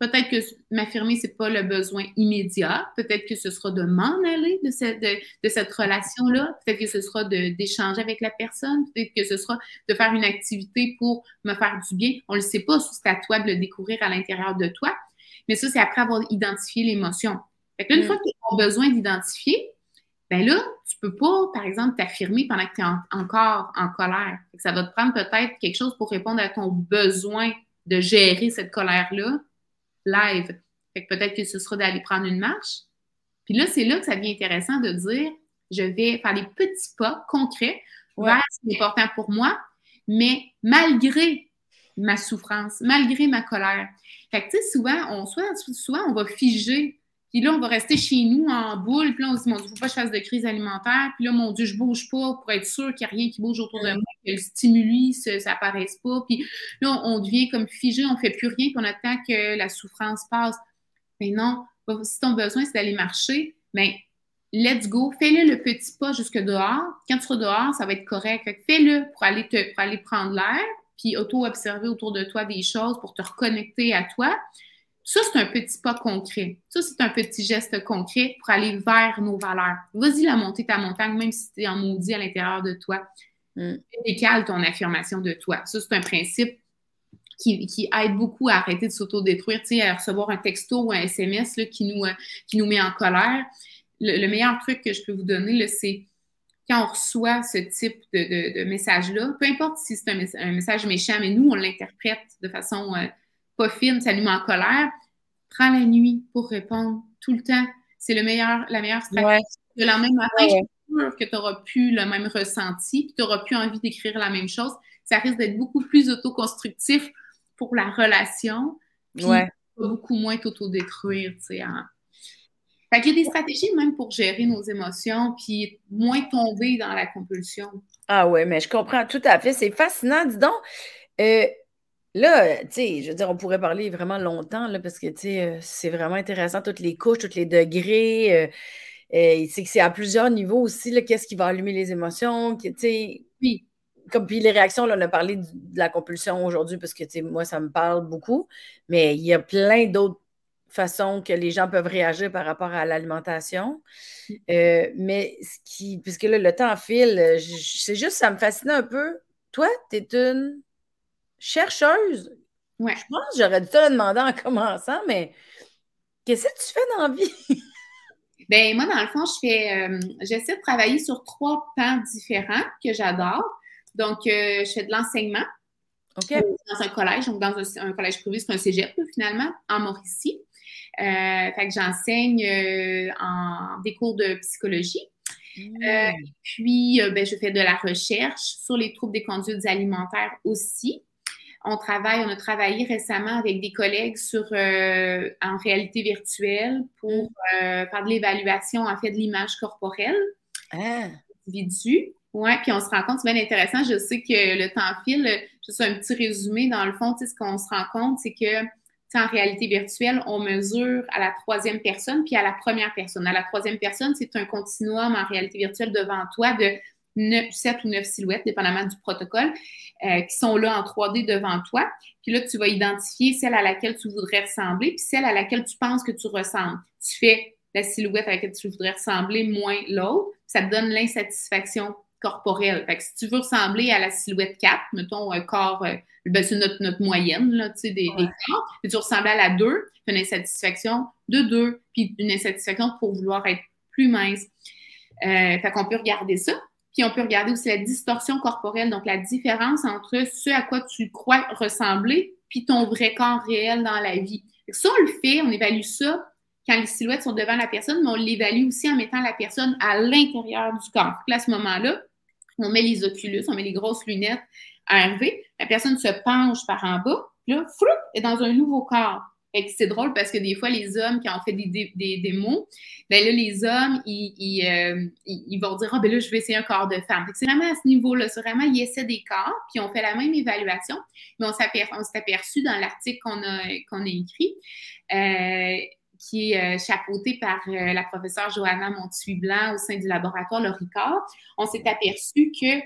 Peut-être que m'affirmer, c'est pas le besoin immédiat. Peut-être que ce sera de m'en aller de cette, de, cette relation-là. Peut-être que ce sera d'échanger avec la personne. Peut-être que ce sera de faire une activité pour me faire du bien. On ne le sait pas, c'est à toi de le découvrir à l'intérieur de toi. Mais ça, c'est après avoir identifié l'émotion. Fait que une mm. fois que tu as besoin d'identifier, ben là, tu peux pas, par exemple, t'affirmer pendant que tu es encore en colère. ça va te prendre peut-être quelque chose pour répondre à ton besoin de gérer cette colère-là live. Fait que peut-être que ce sera d'aller prendre une marche. Puis là, c'est là que ça devient intéressant de dire, je vais faire des petits pas concrets vers ce qui est important pour moi, mais malgré ma souffrance, malgré ma colère. Fait que, tu sais, souvent, on, soit, souvent, on va figer puis là, on va rester chez nous en boule. Puis là, on se dit, mon Dieu, il ne faut pas que je fasse de crise alimentaire. Puis là, mon Dieu, je ne bouge pas pour être sûr qu'il n'y a rien qui bouge autour de moi, que le stimuli, ça n'apparaisse pas. Puis là, on devient comme figé, on ne fait plus rien, puis on attend que la souffrance passe. Mais non, si ton besoin, c'est d'aller marcher, mais let's go. Fais-le le petit pas jusque dehors. Quand tu seras dehors, ça va être correct. fais-le pour aller, te, pour aller prendre l'air, puis auto-observer autour de toi des choses pour te reconnecter à toi. Ça, c'est un petit pas concret. Ça, c'est un petit geste concret pour aller vers nos valeurs. Vas-y la monter ta montagne, même si tu es en maudit à l'intérieur de toi. Mm. Décale ton affirmation de toi. Ça, c'est un principe qui, qui aide beaucoup à arrêter de s'autodétruire, à recevoir un texto ou un SMS là, qui, nous, euh, qui nous met en colère. Le, meilleur truc que je peux vous donner, c'est quand on reçoit ce type de, de, message-là, peu importe si c'est un, message méchant, mais nous, on l'interprète de façon euh, pas fine, ça nous met en colère, prends la nuit pour répondre tout le temps. C'est le meilleur, la meilleure stratégie. Le lendemain matin, je suis sûre que tu n'auras plus le même ressenti, tu n'auras plus envie d'écrire la même chose. Ça risque d'être beaucoup plus autoconstructif pour la relation, puis beaucoup moins t'autodétruire, tu sais. Fait qu'il y a des stratégies même pour gérer nos émotions, puis moins tomber dans la compulsion. Ah ouais, mais je comprends tout à fait. C'est fascinant, dis donc. Euh, là, tu sais, je veux dire, on pourrait parler vraiment longtemps, là, parce que, tu sais, euh, c'est vraiment intéressant, toutes les couches, tous les degrés. Euh, c'est que c'est à plusieurs niveaux aussi, qu'est-ce qui va allumer les émotions, tu sais. Oui comme puis les réactions, là, on a parlé de la compulsion aujourd'hui parce que moi, ça me parle beaucoup, mais il y a plein d'autres façons que les gens peuvent réagir par rapport à l'alimentation. Euh, mais ce qui, puisque là, le temps file, c'est juste, ça me fascine un peu. Toi, tu es une chercheuse. Ouais. Je pense que j'aurais dû te le demander en commençant, mais qu'est-ce que tu fais dans la vie? Ben moi, dans le fond, je fais, euh, j'essaie de travailler sur trois pans différents que j'adore. Donc, euh, je fais de l'enseignement euh, dans un collège, donc dans un, collège privé, c'est un cégep finalement, en Mauricie. Euh, fait que j'enseigne en des cours de psychologie. Mmh. puis, ben, je fais de la recherche sur les troubles des conduites alimentaires aussi. On travaille, on a travaillé récemment avec des collègues sur en réalité virtuelle pour mmh. faire de l'évaluation en fait de l'image corporelle ah. individu. Oui, puis on se rend compte, c'est bien intéressant. Je sais que le temps file. Juste un petit résumé, dans le fond, ce qu'on se rend compte, c'est que en réalité virtuelle, on mesure à la troisième personne puis à la première personne. À la troisième personne, c'est un continuum en réalité virtuelle devant toi de 9, 7 ou 9 silhouettes, dépendamment du protocole, euh, qui sont là en 3D devant toi. Puis là, tu vas identifier celle à laquelle tu voudrais ressembler, puis celle à laquelle tu penses que tu ressembles. Tu fais la silhouette à laquelle tu voudrais ressembler moins l'autre. Ça te donne l'insatisfaction corporelle. Fait que si tu veux ressembler à la silhouette 4, mettons un corps, euh, ben, c'est notre, notre, moyenne là, des, des corps, puis tu ressembles à la 2, tu as une insatisfaction de 2, puis une insatisfaction pour vouloir être plus mince. Euh, fait qu'on peut regarder ça. Puis on peut regarder aussi la distorsion corporelle, donc la différence entre ce à quoi tu crois ressembler, puis ton vrai corps réel dans la vie. Ça, on le fait, on évalue ça quand les silhouettes sont devant la personne, mais on l'évalue aussi en mettant la personne à l'intérieur du corps. Puis à ce moment-là, on met les oculus, on met les grosses lunettes à RV, la personne se penche par en bas, là, floup, est dans un nouveau corps. C'est drôle parce que des fois, les hommes, qui ont fait des, des, démos, ben là, les hommes, ils, euh, ils, vont dire Ah, ben là, je vais essayer un corps de femme. C'est vraiment à ce niveau-là. C'est vraiment, ils essaient des corps, puis on fait la même évaluation. Mais on s'est aperçu dans l'article qu'on a, a écrit euh, qui est euh, chapeauté par euh, la professeure Johanna Montuy-Blanc au sein du laboratoire Le on s'est aperçu que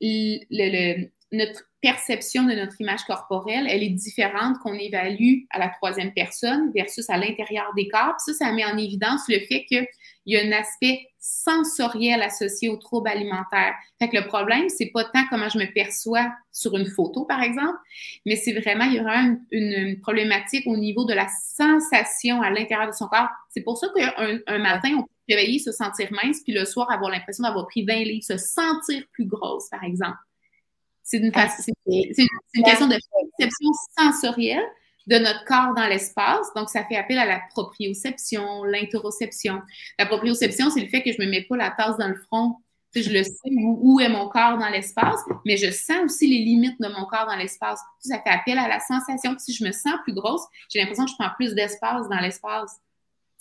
le, notre perception de notre image corporelle, elle est différente qu'on évalue à la troisième personne versus à l'intérieur des corps. ça, ça met en évidence le fait qu'il y a un aspect sensoriel associé aux troubles alimentaires. Fait que le problème, c'est pas tant comment je me perçois sur une photo, par exemple, mais c'est vraiment, il y aura une, une, problématique au niveau de la sensation à l'intérieur de son corps. C'est pour ça qu'un un matin, on peut se réveiller, se sentir mince, puis le soir, avoir l'impression d'avoir pris 20 livres, se sentir plus grosse, par exemple. C'est une, ah, une, question de perception sensorielle de notre corps dans l'espace. Donc, ça fait appel à la proprioception, l'interoception. La proprioception, c'est le fait que je ne me mets pas la tasse dans le front. je le sais où, est mon corps dans l'espace, mais je sens aussi les limites de mon corps dans l'espace. Ça fait appel à la sensation. Si je me sens plus grosse, j'ai l'impression que je prends plus d'espace dans l'espace.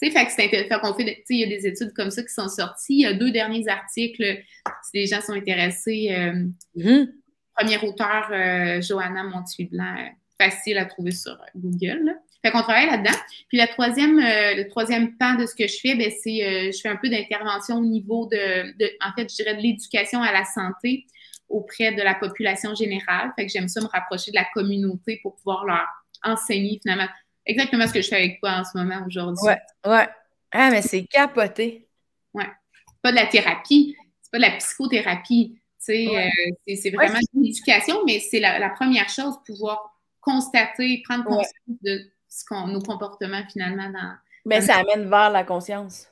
Tu sais, fait que c'est fait qu'on fait, il y a des études comme ça qui sont sorties. Il y a deux derniers articles, si les gens sont intéressés, euh, mm-hmm premier auteur, euh, Johanna Montuy-Blanc, euh, facile à trouver sur Google. Là. Fait qu'on travaille là-dedans. Puis la troisième, euh, le troisième pan de ce que je fais, ben, c'est je fais un peu d'intervention au niveau de, en fait, je dirais de l'éducation à la santé auprès de la population générale. Fait que j'aime ça me rapprocher de la communauté pour pouvoir leur enseigner finalement exactement ce que je fais avec toi en ce moment aujourd'hui. Ouais, ouais. Ah, mais c'est capoté. Ouais. Pas de la thérapie, c'est pas de la psychothérapie. Euh, c'est vraiment une éducation, mais c'est la, première chose, pouvoir constater, prendre conscience de ce qu'on, nos comportements finalement dans. Mais ça amène vers la conscience.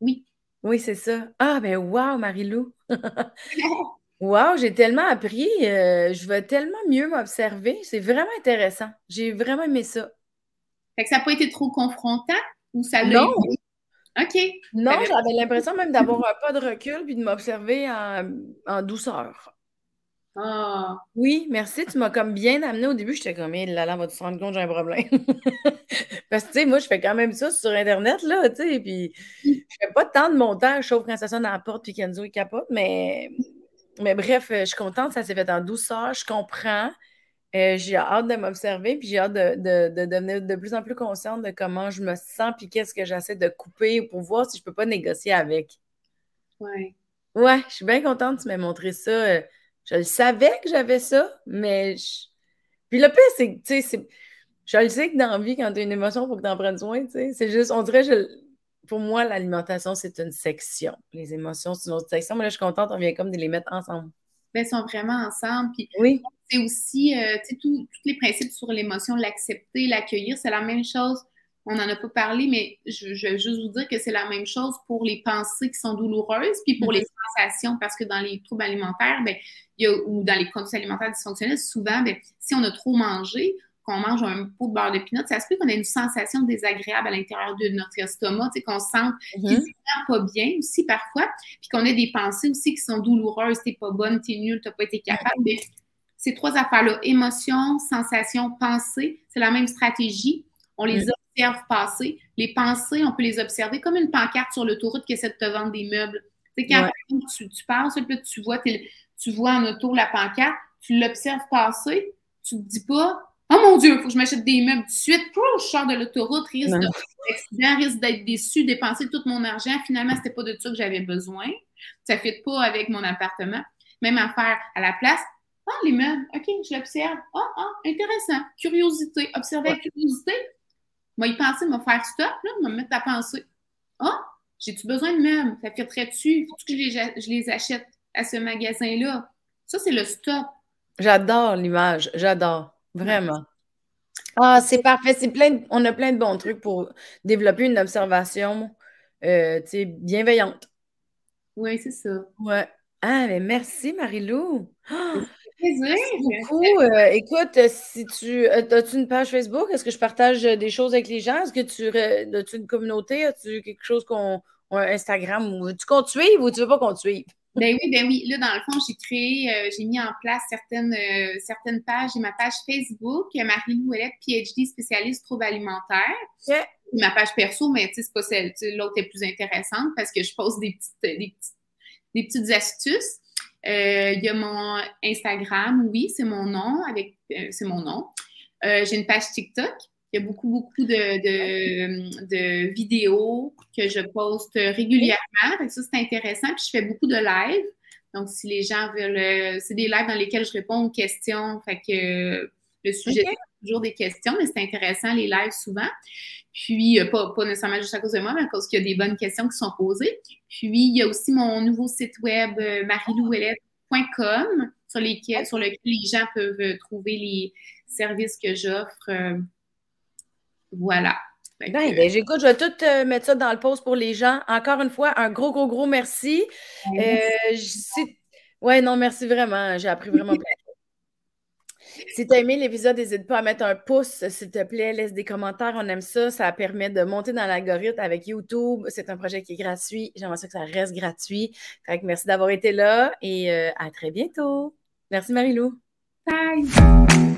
Oui. Oui, c'est ça. Ah, ben wow, Marie-Lou. wow, j'ai tellement appris. Euh, je vais tellement mieux m'observer. C'est vraiment intéressant. J'ai vraiment aimé ça. Fait que ça n'a pas été trop confrontant ou ça l'a Non. OK. Non, j'avais l'impression même d'avoir un pas de recul puis de m'observer en, douceur. Ah. Oui, merci. Tu m'as comme bien amené au début. J'étais comme, là, là, va te rendre compte, j'ai un problème? Parce que, tu sais, moi, je fais quand même ça sur Internet, là, tu sais, puis je fais pas tant de montage, sauf quand ça sonne à la porte puis Kenzo, il capote, mais, mais bref, je suis contente, ça s'est fait en douceur, je comprends. Euh, j'ai hâte de m'observer, puis j'ai hâte de, devenir de plus en plus consciente de comment je me sens, puis qu'est-ce que j'essaie de couper pour voir si je peux pas négocier avec. Ouais. Ouais, je suis bien contente que tu m'aies montré ça. Euh, je le savais que j'avais ça, mais. Puis le pire, c'est tu sais, je le sais que dans la vie, quand tu as une émotion, il faut que tu en prennes soin, tu sais. C'est juste, on dirait, je... pour moi, l'alimentation, c'est une section. Les émotions, c'est une autre section, mais là, je suis contente, on vient comme de les mettre ensemble. Bien, ils sont vraiment ensemble. Puis oui c'est aussi, euh, tu sais, tous les principes sur l'émotion, l'accepter, l'accueillir, c'est la même chose. On n'en a pas parlé, mais je, veux juste vous dire que c'est la même chose pour les pensées qui sont douloureuses, puis pour les mm-hmm. sensations, parce que dans les troubles alimentaires, ben, il y a, ou dans les conditions alimentaires dysfonctionnelles, souvent, ben, si on a trop mangé, qu'on mange un pot de beurre de pinot, ça se peut qu'on ait une sensation désagréable à l'intérieur de notre estomac, tu sais, qu'on se sente mm-hmm. physiquement pas bien aussi parfois, puis qu'on ait des pensées aussi qui sont douloureuses, t'es pas bonne, t'es nulle, t'as pas été capable. Mais ces trois affaires-là, émotion, sensation, pensée, c'est la même stratégie. On les observe passer. Les pensées, on peut les observer comme une pancarte sur l'autoroute qui essaie de te vendre des meubles. C'est quand tu, tu passes, tu vois, tu vois en auto la pancarte, tu l'observes passer, tu te dis pas Oh mon Dieu, il faut que je m'achète des meubles tout de suite. je sors de l'autoroute, risque d'accident, risque d'être déçu, dépenser tout mon argent. Finalement, c'était pas de ça que j'avais besoin. Ça ne fait pas avec mon appartement. Même affaire à la place, ah, les meubles, OK, je l'observe. Ah, ah, intéressant. Curiosité. Observer avec curiosité. Moi, y penser, me faire stop, là, me mettre à penser. Ah, j'ai-tu besoin de meubles? Ça fitterait-tu? Faut que je les, je les achète à ce magasin-là? Ça, c'est le stop. J'adore l'image. J'adore. Vraiment. Ah, c'est parfait. C'est plein On a plein de bons trucs pour développer une observation euh, bienveillante. Oui, c'est ça. Ouais. Ah, mais merci, Marie-Lou. Ah! Merci beaucoup. Euh, écoute, si tu euh, as-tu une page Facebook? Est-ce que je partage des choses avec les gens? Est-ce que tu as-tu une communauté? As-tu quelque chose qu'on. Instagram? Ou tu comptes suivre ou tu veux pas qu'on te suive? Ben oui, ben oui. Là, dans le fond, j'ai créé, euh, j'ai mis en place certaines, certaines pages. J'ai ma page Facebook, Marie-Lou PhD spécialiste troubles alimentaires. Ma page perso, mais tu sais, c'est pas celle, l'autre est plus intéressante parce que je pose des petites, des petites, des petites astuces. Euh, il y a mon Instagram, oui, c'est mon nom, avec euh, c'est mon nom. Euh, j'ai une page TikTok. Il y a beaucoup, beaucoup de, de, vidéos que je poste régulièrement. ça, c'est intéressant. Puis je fais beaucoup de lives. Donc, si les gens veulent. C'est des lives dans lesquels je réponds aux questions. Fait que le sujet, c'est toujours des questions, mais c'est intéressant, les lives souvent. Puis, pas, pas, nécessairement juste à cause de moi, mais à cause qu'il y a des bonnes questions qui sont posées. Puis, il y a aussi mon nouveau site web, euh, marilouellette.com, sur, sur lequel les gens peuvent euh, trouver les services que j'offre. Euh, voilà. Ben, ben, j'écoute, je vais tout mettre ça dans le post pour les gens. Encore une fois, un gros, gros, gros merci. ouais, non, merci vraiment. J'ai appris vraiment plein si tu as aimé l'épisode, n'hésite pas à mettre un pouce, s'il te plaît. Laisse des commentaires. On aime ça. Ça permet de monter dans l'algorithme avec YouTube. C'est un projet qui est gratuit. J'aimerais ça que ça reste gratuit. merci d'avoir été là et euh, à très bientôt. Merci Marie-Lou. Bye.